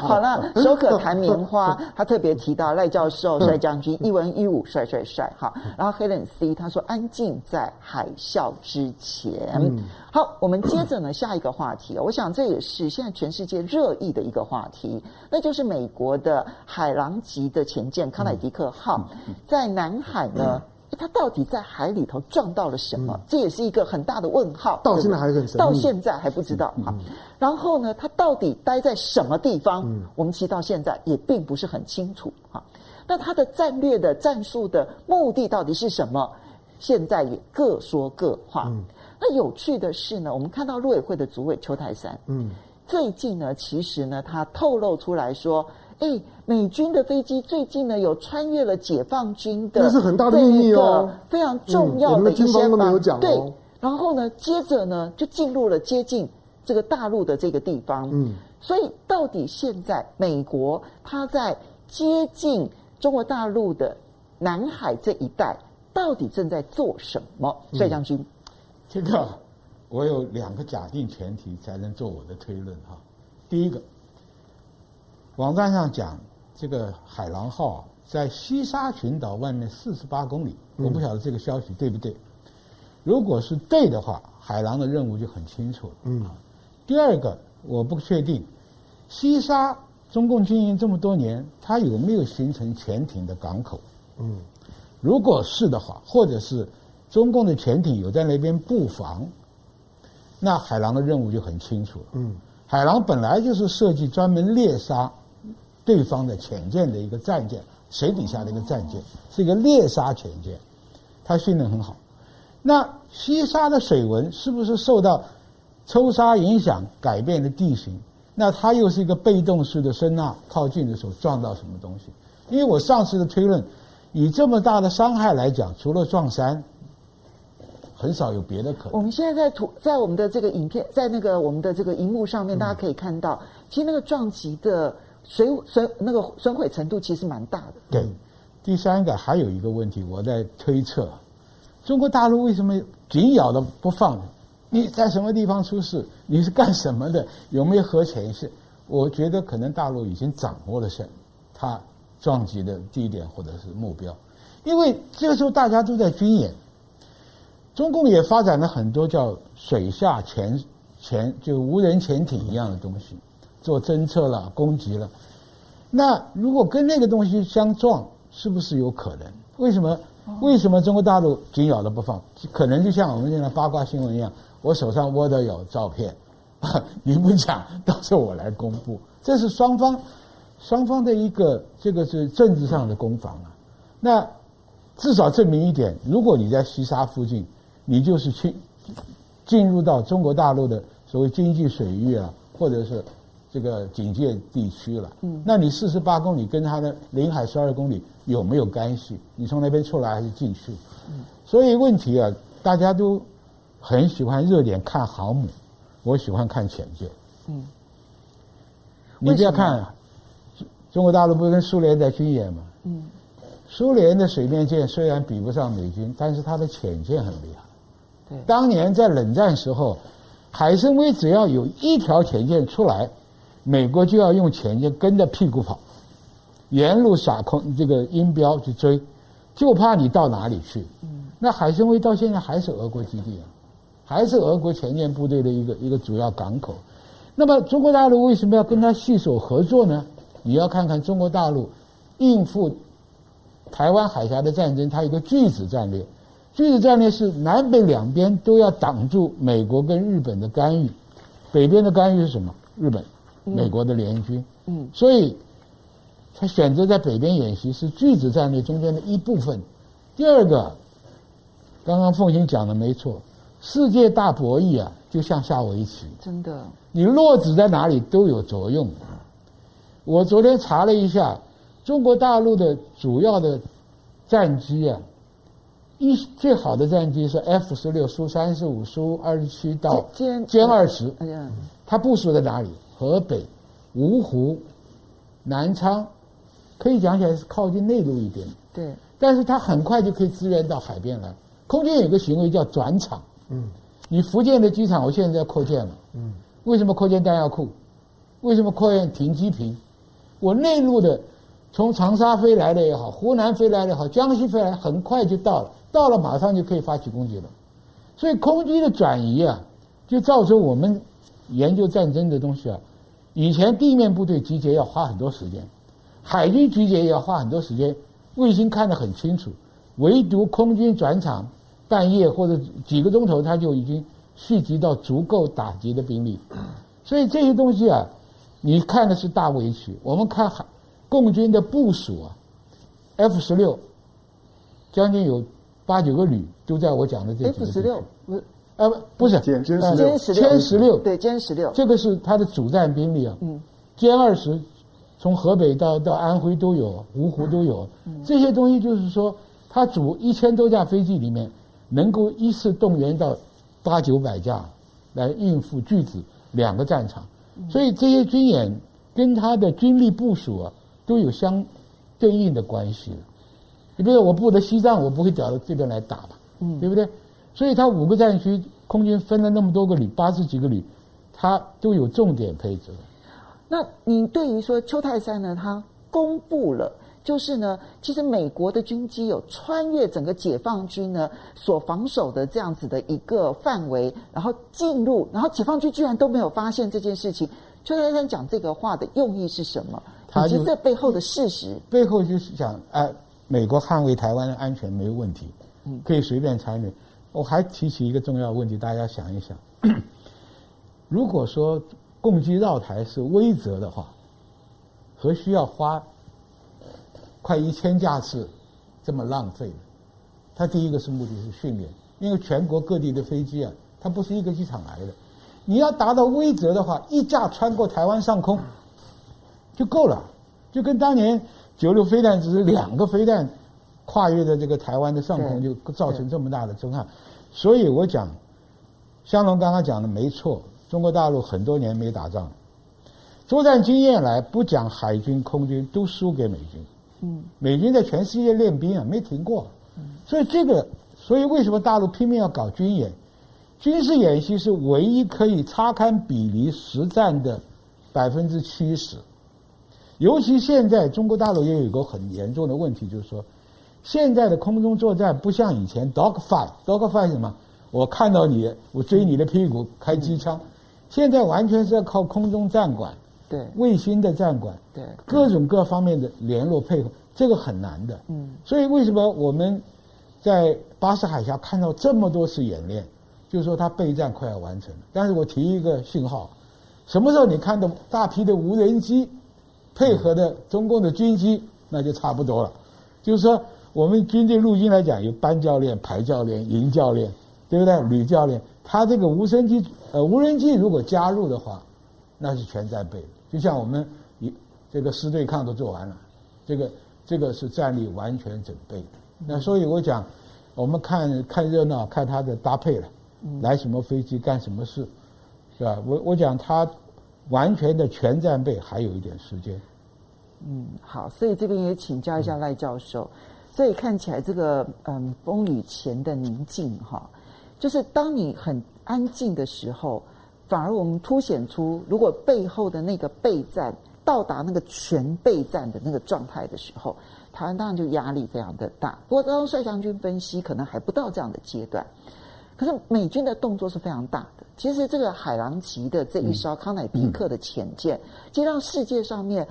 好了，手可弹棉花。他特别提到赖教授、帅将军一文一武，帅帅帅。哈，然后 Helen C 他说：“安静在海啸之前。嗯”好，我们接着呢下一个话题。我想这也是现在全世界热议的一个话题，那就是美国的海狼。级的潜舰康乃狄克号在南海呢，它到底在海里头撞到了什么？这也是一个很大的问号。到现在还很神秘，到现在还不知道。好，然后呢，它到底待在什么地方？我们其实到现在也并不是很清楚。哈，那它的战略的战术的目的到底是什么？现在也各说各话。那有趣的是呢，我们看到陆委会的主委邱泰山，嗯，最近呢，其实呢，他透露出来说。哎，美军的飞机最近呢有穿越了解放军的，这是很大的秘密哦，非常重要的一些、嗯、军方都没有讲、哦、对，然后呢，接着呢就进入了接近这个大陆的这个地方。嗯，所以到底现在美国它在接近中国大陆的南海这一带，到底正在做什么？帅将军，嗯、这个我有两个假定前提才能做我的推论哈。第一个。网站上讲，这个海狼号啊，在西沙群岛外面四十八公里，我不晓得这个消息对不对。如果是对的话，海狼的任务就很清楚了。嗯。第二个，我不确定，西沙中共经营这么多年，它有没有形成潜艇的港口？嗯。如果是的话，或者是中共的潜艇有在那边布防，那海狼的任务就很清楚了。嗯。海狼本来就是设计专门猎杀对方的潜舰的一个战舰，水底下的一个战舰，是一个猎杀潜舰，它性能很好。那西沙的水文是不是受到抽沙影响改变的地形？那它又是一个被动式的声呐，靠近的时候撞到什么东西？因为我上次的推论，以这么大的伤害来讲，除了撞山，很少有别的可能。我们现在在图，在我们的这个影片，在那个我们的这个荧幕上面，大家可以看到，嗯、其实那个撞击的损损那个损毁程度其实蛮大的。对，第三个还有一个问题，我在推测。中国大陆为什么紧咬着不放？你在什么地方出事？你是干什么的？有没有核潜势？我觉得可能大陆已经掌握了什它撞击的地点或者是目标，因为这个时候大家都在军演，中共也发展了很多叫水下潜潜就无人潜艇一样的东西，做侦测了、攻击了。那如果跟那个东西相撞，是不是有可能？为什么？为什么中国大陆紧咬着不放？可能就像我们现在八卦新闻一样，我手上握的有照片，你不讲，到时候我来公布。这是双方双方的一个这个是政治上的攻防啊。那至少证明一点，如果你在西沙附近，你就是去进入到中国大陆的所谓经济水域啊，或者是这个警戒地区了。嗯，那你四十八公里跟它的领海十二公里。有没有干系？你从那边出来还是进去？嗯所以问题啊，大家都很喜欢热点看航母，我喜欢看潜舰。嗯，你不要看啊，中国大陆不是跟苏联在军演吗？嗯，苏联的水面舰虽然比不上美军，但是它的潜舰很厉害。对，当年在冷战时候，海参崴只要有一条潜舰出来，美国就要用潜舰跟着屁股跑。沿路撒空这个音标去追，就怕你到哪里去。嗯，那海参崴到现在还是俄国基地啊，还是俄国前线部队的一个一个主要港口。那么中国大陆为什么要跟他携手合作呢？你要看看中国大陆应付台湾海峡的战争，它有一个巨子战略。拒止战略是南北两边都要挡住美国跟日本的干预。北边的干预是什么？日本、美国的联军。嗯，所以。他选择在北边演习是拒止战略中间的一部分。第二个，刚刚凤行讲的没错，世界大博弈啊，就像下围棋，真的，你落子在哪里都有作用。我昨天查了一下，中国大陆的主要的战机啊，一最好的战机是 F 十六、苏三十五、苏二十七到歼二十。哎呀，它部署在哪里？河北、芜湖、南昌。可以讲起来是靠近内陆一点，对，但是它很快就可以支援到海边来。空军有个行为叫转场，嗯，你福建的机场我现在在扩建了，嗯，为什么扩建弹药库？为什么扩建停机坪？我内陆的从长沙飞来的也好，湖南飞来的也好，江西飞来，很快就到了，到了马上就可以发起攻击了。所以空军的转移啊，就造成我们研究战争的东西啊，以前地面部队集结要花很多时间。海军集结也要花很多时间，卫星看得很清楚，唯独空军转场，半夜或者几个钟头，他就已经蓄积到足够打击的兵力。所以这些东西啊，你看的是大围棋，我们看海共军的部署啊，F 十六，将近有八九个旅都在我讲的这 F 十六不是呃不是歼歼十六。歼十六。对歼十六，这个是它的主战兵力啊，嗯，歼二十。从河北到到安徽都有，芜湖都有，这些东西就是说，它组一千多架飞机里面，能够一次动员到八九百架来应付巨子两个战场，所以这些军演跟它的军力部署啊都有相对应的关系。你比如说我布的西藏，我不会调到这边来打吧，嗯对不对？所以它五个战区，空军分了那么多个旅，八十几个旅，它都有重点配置。那你对于说邱泰山呢？他公布了，就是呢，其实美国的军机有穿越整个解放军呢所防守的这样子的一个范围，然后进入，然后解放军居然都没有发现这件事情。邱泰山讲这个话的用意是什么？以及这背后的事实？背后就是讲，哎、呃，美国捍卫台湾的安全没有问题，嗯，可以随便参与。我还提起一个重要问题，大家想一想，如果说。共机绕台是威慑的话，何需要花快一千架次这么浪费呢？它第一个是目的是训练，因为全国各地的飞机啊，它不是一个机场来的。你要达到威慑的话，一架穿过台湾上空就够了，就跟当年九六飞弹只是两个飞弹跨越的这个台湾的上空，就造成这么大的震撼。所以我讲，香龙刚刚讲的没错，中国大陆很多年没打仗，作战经验来不讲海军、空军都输给美军。嗯，美军在全世界练兵啊，没停过。所以这个，所以为什么大陆拼命要搞军演？军事演习是唯一可以差堪比例实战的百分之七十，尤其现在中国大陆也有一个很严重的问题，就是说，现在的空中作战不像以前 dog fight，dog fight 是什么？我看到你，我追你的屁股开机枪，现在完全是要靠空中战管，对，卫星的战管，对，各种各方面的联络配合，这个很难的。嗯，所以为什么我们在巴士海峡看到这么多次演练？就是说，它备战快要完成了，但是我提一个信号，什么时候你看到大批的无人机配合的中共的军机，那就差不多了。就是说，我们军队陆军来讲，有班教练、排教练、营教练，对不对？旅教练，他这个无人机呃无人机如果加入的话，那是全战备。就像我们一这个师对抗都做完了，这个这个是战力完全整备。那所以我讲，我们看看热闹，看他的搭配了。来什么飞机干什么事，是吧？我我讲他完全的全战备还有一点时间。嗯，好，所以这边也请教一下赖教授。所以看起来这个嗯风雨前的宁静哈，就是当你很安静的时候，反而我们凸显出如果背后的那个备战到达那个全备战的那个状态的时候，台湾当然就压力非常的大。不过刚刚帅将军分析，可能还不到这样的阶段。可是美军的动作是非常大的。其实这个海狼级的这一艘康乃狄克的潜舰，就让世界上面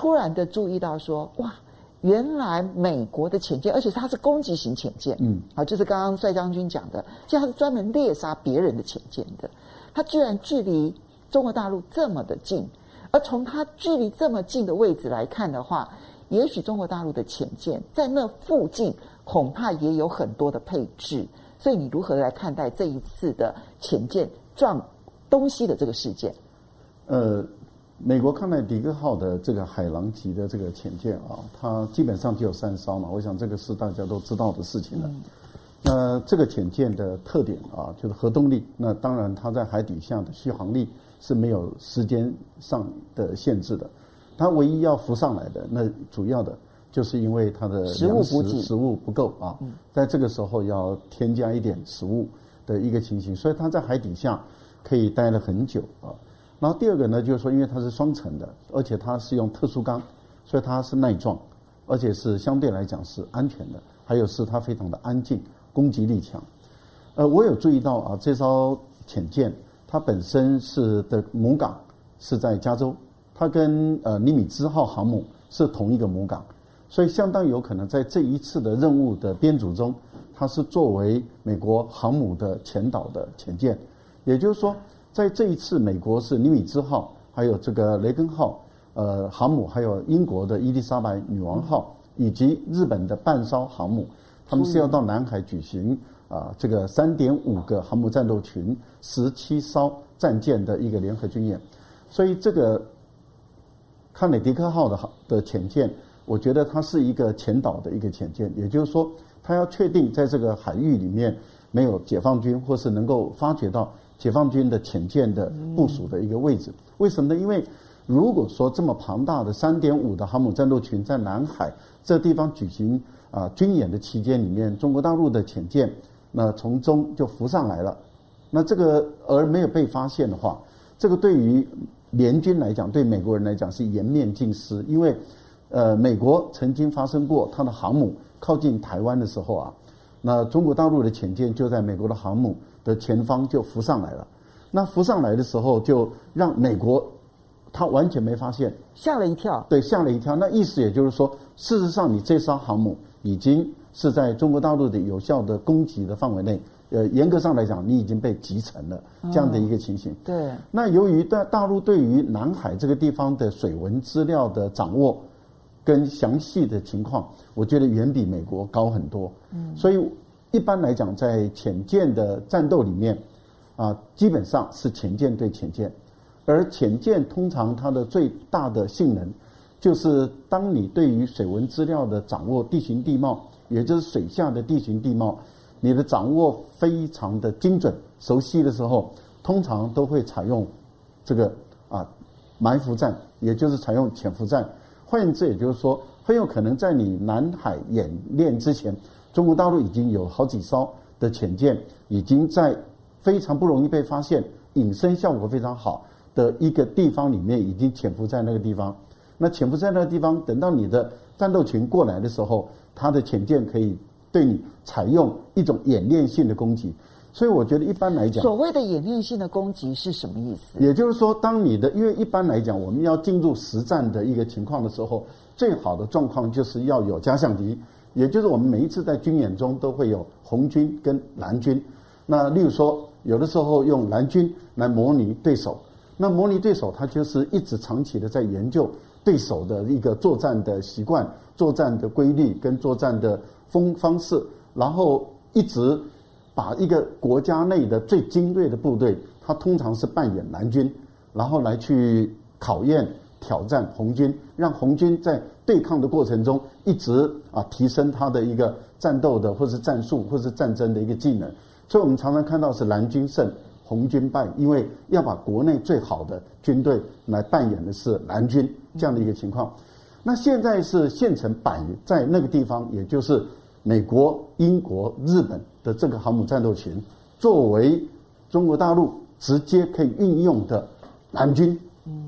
突然的注意到说，哇，原来美国的潜舰，而且它是攻击型潜舰，嗯，好，就是刚刚帅将军讲的，就它是专门猎杀别人的潜舰的，它居然距离中国大陆这么的近，而从它距离这么近的位置来看的话，也许中国大陆的潜舰在那附近恐怕也有很多的配置。所以你如何来看待这一次的潜舰撞东西的这个事件？呃，美国康乃狄克号的这个海狼级的这个潜舰啊，它基本上就有三艘嘛，我想这个是大家都知道的事情了。嗯、那这个潜舰的特点啊，就是核动力。那当然，它在海底下的续航力是没有时间上的限制的。它唯一要浮上来的，那主要的。就是因为它的食物补给食物不够啊，在这个时候要添加一点食物的一个情形，所以它在海底下可以待了很久啊。然后第二个呢，就是说因为它是双层的，而且它是用特殊钢，所以它是耐撞，而且是相对来讲是安全的。还有是它非常的安静，攻击力强。呃，我有注意到啊，这艘潜舰它本身是的母港是在加州，它跟呃尼米兹号航母是同一个母港。所以相当有可能在这一次的任务的编组中，它是作为美国航母的前导的潜舰，也就是说，在这一次美国是尼米兹号，还有这个雷根号，呃，航母，还有英国的伊丽莎白女王号，以及日本的半艘航母，他们是要到南海举行啊这个三点五个航母战斗群、十七艘战舰的一个联合军演，所以这个康美狄克号的的潜舰。我觉得它是一个前导的一个潜舰，也就是说，它要确定在这个海域里面没有解放军，或是能够发掘到解放军的潜舰的部署的一个位置。为什么呢？因为如果说这么庞大的三点五的航母战斗群在南海这地方举行啊军演的期间里面，中国大陆的潜舰那从中就浮上来了，那这个而没有被发现的话，这个对于联军来讲，对美国人来讲是颜面尽失，因为。呃，美国曾经发生过它的航母靠近台湾的时候啊，那中国大陆的潜舰就在美国的航母的前方就浮上来了。那浮上来的时候，就让美国他完全没发现，吓了一跳。对，吓了一跳。那意思也就是说，事实上你这艘航母已经是在中国大陆的有效的攻击的范围内，呃，严格上来讲，你已经被击沉了这样的一个情形。对。那由于大大陆对于南海这个地方的水文资料的掌握跟详细的情况，我觉得远比美国高很多。嗯。所以一般来讲，在潜舰的战斗里面，啊，基本上是潜舰对潜舰，而潜舰通常它的最大的性能，就是当你对于水文资料的掌握、地形地貌，也就是水下的地形地貌。你的掌握非常的精准、熟悉的时候，通常都会采用这个啊埋伏战，也就是采用潜伏战。换言之，也就是说，很有可能在你南海演练之前，中国大陆已经有好几艘的潜舰已经在非常不容易被发现、隐身效果非常好的一个地方里面已经潜伏在那个地方。那潜伏在那个地方，等到你的战斗群过来的时候，它的潜舰可以。对你采用一种演练性的攻击，所以我觉得一般来讲，所谓的演练性的攻击是什么意思？也就是说，当你的因为一般来讲，我们要进入实战的一个情况的时候，最好的状况就是要有假想敌，也就是我们每一次在军演中都会有红军跟蓝军。那例如说，有的时候用蓝军来模拟对手，那模拟对手他就是一直长期的在研究对手的一个作战的习惯、作战的规律跟作战的。风方式，然后一直把一个国家内的最精锐的部队，他通常是扮演蓝军，然后来去考验、挑战红军，让红军在对抗的过程中一直啊提升他的一个战斗的或是战术或是战争的一个技能。所以我们常常看到是蓝军胜，红军败，因为要把国内最好的军队来扮演的是蓝军这样的一个情况。那现在是现成摆在那个地方，也就是。美国、英国、日本的这个航母战斗群，作为中国大陆直接可以运用的蓝军，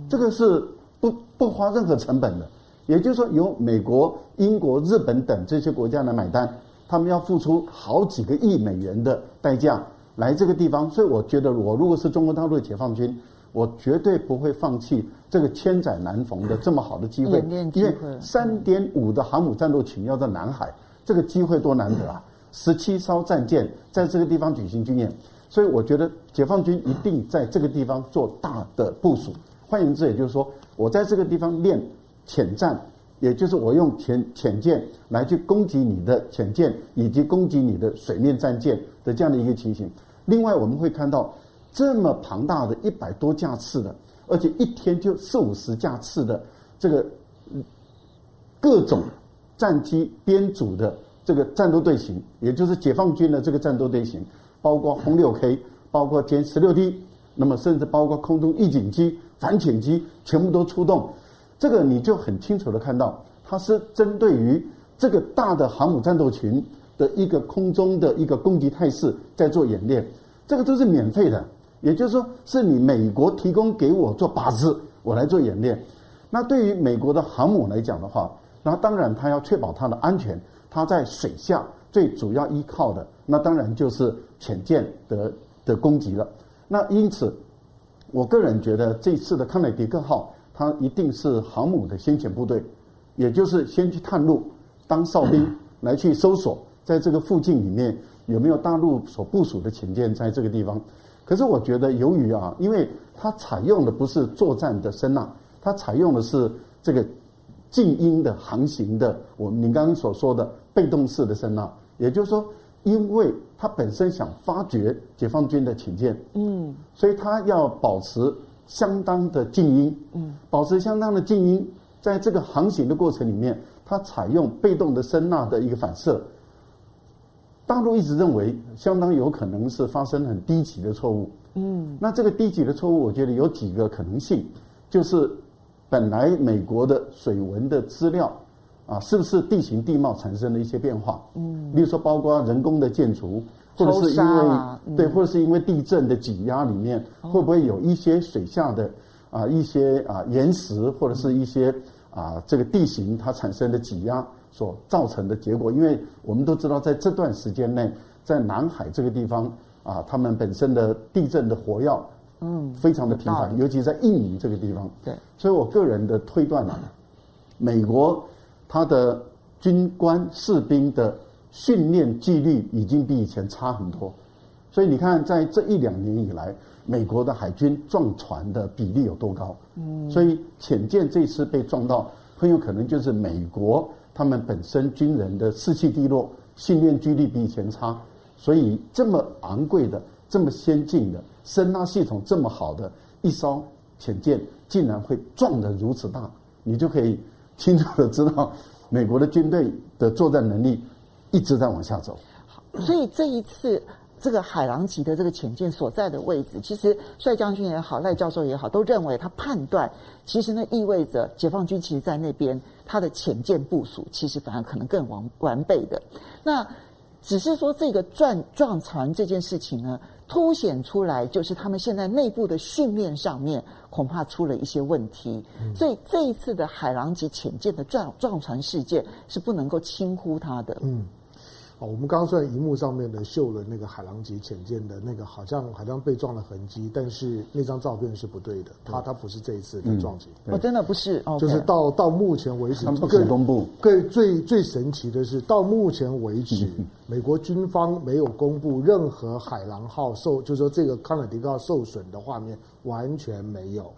这个是不不花任何成本的。也就是说，由美国、英国、日本等这些国家来买单，他们要付出好几个亿美元的代价来这个地方。所以，我觉得我如果是中国大陆的解放军，我绝对不会放弃这个千载难逢的这么好的机会，因为三点五的航母战斗群要在南海。这个机会多难得啊！十七艘战舰在这个地方举行军演，所以我觉得解放军一定在这个地方做大的部署。换言之，也就是说，我在这个地方练潜战，也就是我用潜潜舰来去攻击你的潜舰，以及攻击你的水面战舰的这样的一个情形。另外，我们会看到这么庞大的一百多架次的，而且一天就四五十架次的这个各种。战机编组的这个战斗队形，也就是解放军的这个战斗队形，包括轰六 K，包括歼十六 D，那么甚至包括空中预警机、反潜机，全部都出动。这个你就很清楚的看到，它是针对于这个大的航母战斗群的一个空中的一个攻击态势在做演练。这个都是免费的，也就是说是你美国提供给我做靶子，我来做演练。那对于美国的航母来讲的话，那当然，它要确保它的安全，它在水下最主要依靠的，那当然就是潜舰的的攻击了。那因此，我个人觉得这次的康乃狄克号，它一定是航母的先遣部队，也就是先去探路，当哨兵 来去搜索，在这个附近里面有没有大陆所部署的潜舰在这个地方。可是我觉得，由于啊，因为它采用的不是作战的声呐，它采用的是这个。静音的航行的，我您刚刚所说的被动式的声呐，也就是说，因为它本身想发掘解放军的潜舰，嗯，所以他要保持相当的静音，嗯，保持相当的静音，在这个航行的过程里面，他采用被动的声呐的一个反射。大陆一直认为，相当有可能是发生很低级的错误，嗯，那这个低级的错误，我觉得有几个可能性，就是。本来美国的水文的资料啊，是不是地形地貌产生了一些变化？嗯，比如说包括人工的建筑，或者是因为、嗯、对，或者是因为地震的挤压里面，会不会有一些水下的啊一些啊岩石，或者是一些啊这个地形它产生的挤压所造成的结果？因为我们都知道，在这段时间内，在南海这个地方啊，他们本身的地震的活药。嗯，非常的频繁，尤其在印尼这个地方。对，所以我个人的推断啊，美国他的军官士兵的训练纪律已经比以前差很多。所以你看，在这一两年以来，美国的海军撞船的比例有多高？嗯，所以潜舰这次被撞到，很有可能就是美国他们本身军人的士气低落，训练纪律比以前差，所以这么昂贵的、这么先进的、声纳系统这么好的一艘潜舰，竟然会撞得如此大，你就可以清楚的知道，美国的军队的作战能力一直在往下走。所以这一次。这个海狼级的这个潜舰所在的位置，其实帅将军也好，赖教授也好，都认为他判断，其实呢意味着解放军其实在那边他的潜舰部署，其实反而可能更完完备的。那只是说这个撞撞船这件事情呢，凸显出来就是他们现在内部的训练上面恐怕出了一些问题。嗯、所以这一次的海狼级潜舰的撞撞船事件是不能够轻忽它的。嗯。我们刚刚虽然荧幕上面的秀了那个海狼级潜舰的那个好像好像被撞的痕迹，但是那张照片是不对的，它它不是这一次的撞击。哦，真的不是，就是到到目前为止，不可公布。最最最神奇的是，到目前为止，美国军方没有公布任何海狼号受，就是说这个康乃狄克号受损的画面，完全没有。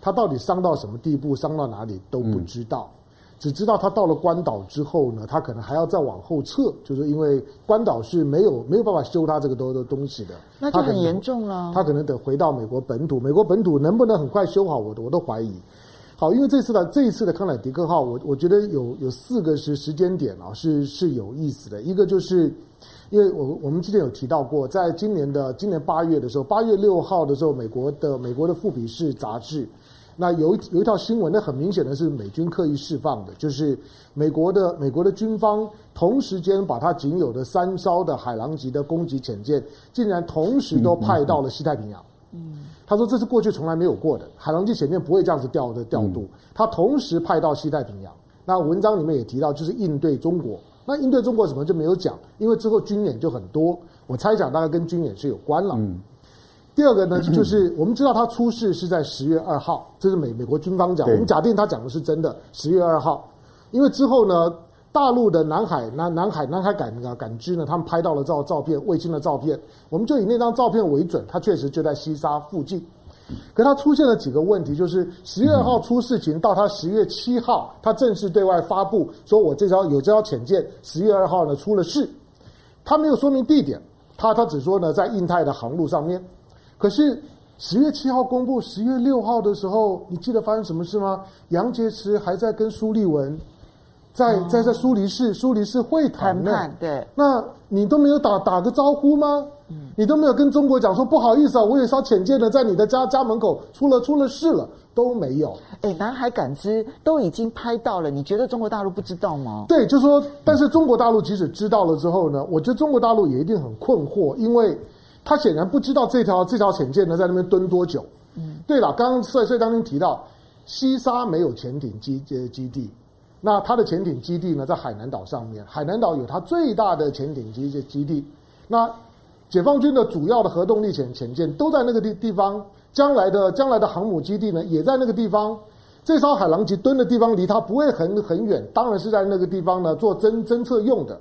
它到底伤到什么地步，伤到哪里都不知道。嗯只知道他到了关岛之后呢，他可能还要再往后撤，就是因为关岛是没有没有办法修他这个多的东西的，那就很严重了。他可能得回到美国本土，美国本土能不能很快修好，我我都怀疑。好，因为这次的这一次的康乃狄克号，我我觉得有有四个是时间点啊，是是有意思的。一个就是，因为我我们之前有提到过，在今年的今年八月的时候，八月六号的时候，美国的美国的富比士杂志。那有一有一条新闻，那很明显的是美军刻意释放的，就是美国的美国的军方同时间把它仅有的三艘的海狼级的攻击潜舰，竟然同时都派到了西太平洋。嗯，他说这是过去从来没有过的，海狼级潜舰不会这样子调的调度，他同时派到西太平洋。那文章里面也提到，就是应对中国。那应对中国什么就没有讲？因为之后军演就很多，我猜想大概跟军演是有关了。嗯。第二个呢，就是我们知道他出事是在十月二号，这是美美国军方讲，我们假定他讲的是真的。十月二号，因为之后呢，大陆的南海南南海南海感感知呢，他们拍到了照照片，卫星的照片，我们就以那张照片为准，他确实就在西沙附近。可他出现了几个问题，就是十月二号出事情，到他十月七号，他正式对外发布说，我这艘有这艘潜舰，十月二号呢出了事，他没有说明地点，他他只说呢在印太的航路上面。可是十月七号公布，十月六号的时候，你记得发生什么事吗？杨洁篪还在跟苏立文在在在苏黎世苏黎世会谈呢。对，那你都没有打打个招呼吗？你都没有跟中国讲说不好意思啊，我有艘潜舰呢，在你的家家门口出了出了事了，都没有。哎，南海感知都已经拍到了，你觉得中国大陆不知道吗？对，就是说，但是中国大陆即使知道了之后呢，我觉得中国大陆也一定很困惑，因为。他显然不知道这条这条潜舰呢在那边蹲多久。嗯，对了，刚刚帅帅刚刚提到西沙没有潜艇基呃基地，那它的潜艇基地呢在海南岛上面，海南岛有它最大的潜艇基基地。那解放军的主要的核动力潜潜舰都在那个地地方，将来的将来的航母基地呢也在那个地方。这艘海狼级蹲的地方离它不会很很远，当然是在那个地方呢做侦侦测用的。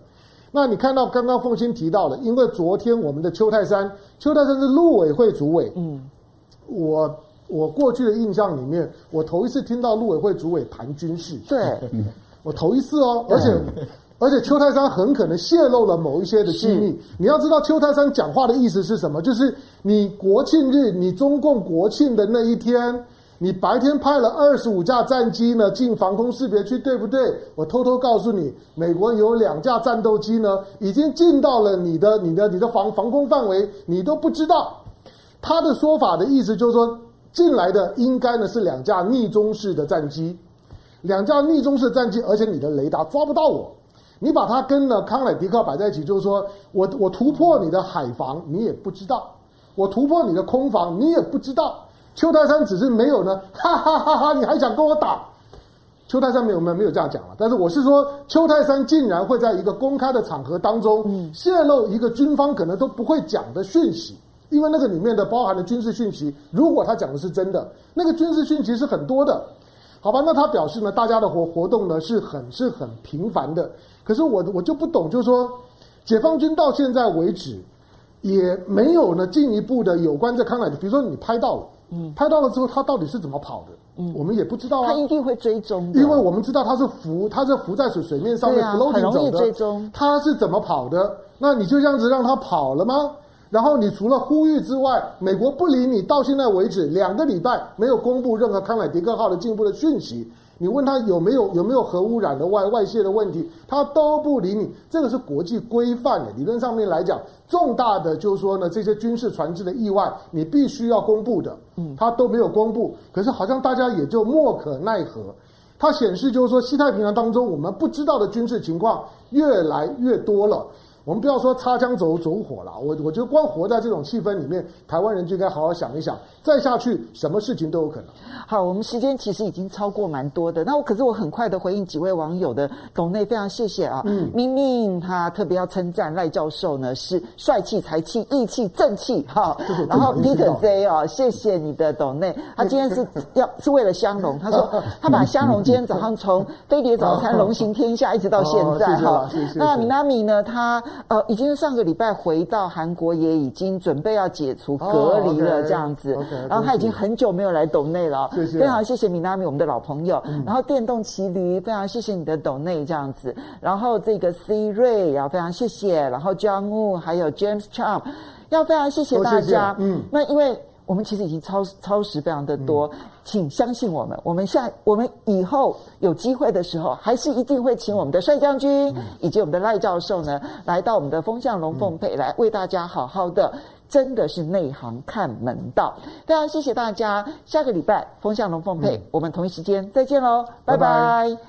那你看到刚刚凤新提到了，因为昨天我们的邱泰山，邱泰山是陆委会主委，嗯，我我过去的印象里面，我头一次听到陆委会主委谈军事，对，我头一次哦，而且而且邱泰山很可能泄露了某一些的机密。你要知道邱泰山讲话的意思是什么？就是你国庆日，你中共国庆的那一天。你白天派了二十五架战机呢进防空识别区，对不对？我偷偷告诉你，美国有两架战斗机呢，已经进到了你的、你的、你的防防空范围，你都不知道。他的说法的意思就是说，进来的应该呢是两架逆中式的战机，两架逆中式战机，而且你的雷达抓不到我。你把它跟了康乃狄克摆在一起，就是说我我突破你的海防，你也不知道；我突破你的空防，你也不知道。邱泰山只是没有呢，哈哈哈哈！你还想跟我打？邱泰山没有没有没有这样讲了。但是我是说，邱泰山竟然会在一个公开的场合当中泄露一个军方可能都不会讲的讯息，因为那个里面的包含的军事讯息，如果他讲的是真的，那个军事讯息是很多的，好吧？那他表示呢，大家的活活动呢是很是很频繁的。可是我我就不懂，就是说，解放军到现在为止。也没有呢进一步的有关这康乃的，比如说你拍到了，嗯，拍到了之后，他到底是怎么跑的？嗯，我们也不知道啊。他一定会追踪，因为我们知道他是浮，他是浮在水水面上面，floating 走的。他是怎么跑的？那你就这样子让他跑了吗？然后你除了呼吁之外，美国不理你，到现在为止两个礼拜没有公布任何康乃狄克号的进一步的讯息。你问他有没有有没有核污染的外外泄的问题，他都不理你。这个是国际规范的，理论上面来讲，重大的就是说呢，这些军事船只的意外，你必须要公布的，嗯，他都没有公布。可是好像大家也就莫可奈何。它显示就是说，西太平洋当中我们不知道的军事情况越来越多了。我们不要说擦枪走走火了，我我觉得光活在这种气氛里面，台湾人就应该好好想一想，再下去什么事情都有可能。好，我们时间其实已经超过蛮多的，那我可是我很快的回应几位网友的董内，非常谢谢啊。嗯，明明他特别要称赞赖教授呢，是帅气、才气、义气、正气哈。然后 Peter Z 啊，谢谢你的董内，他今天是要是为了香龙，他说 他把香龙今天早上从飞碟早餐龙行天下一直到现在哈。那米娜米呢，他。呃，已经上个礼拜回到韩国，也已经准备要解除隔离了，这样子。Oh, 然后他已经很久没有来抖内了，谢谢，非常谢谢米娜米，我们的老朋友。嗯、然后电动骑驴，非常谢谢你的抖内这样子。然后这个 C 瑞也要非常谢谢。然后 John Woo 还有 James Chang 要非常谢谢大家。嗯，那因为。我们其实已经超超时非常的多，嗯、请相信我们。我们下我们以后有机会的时候，还是一定会请我们的帅将军、嗯、以及我们的赖教授呢，来到我们的风向龙凤配，嗯、来为大家好好的，真的是内行看门道。非常谢谢大家，下个礼拜风向龙凤配，嗯、我们同一时间再见喽，拜拜。拜拜。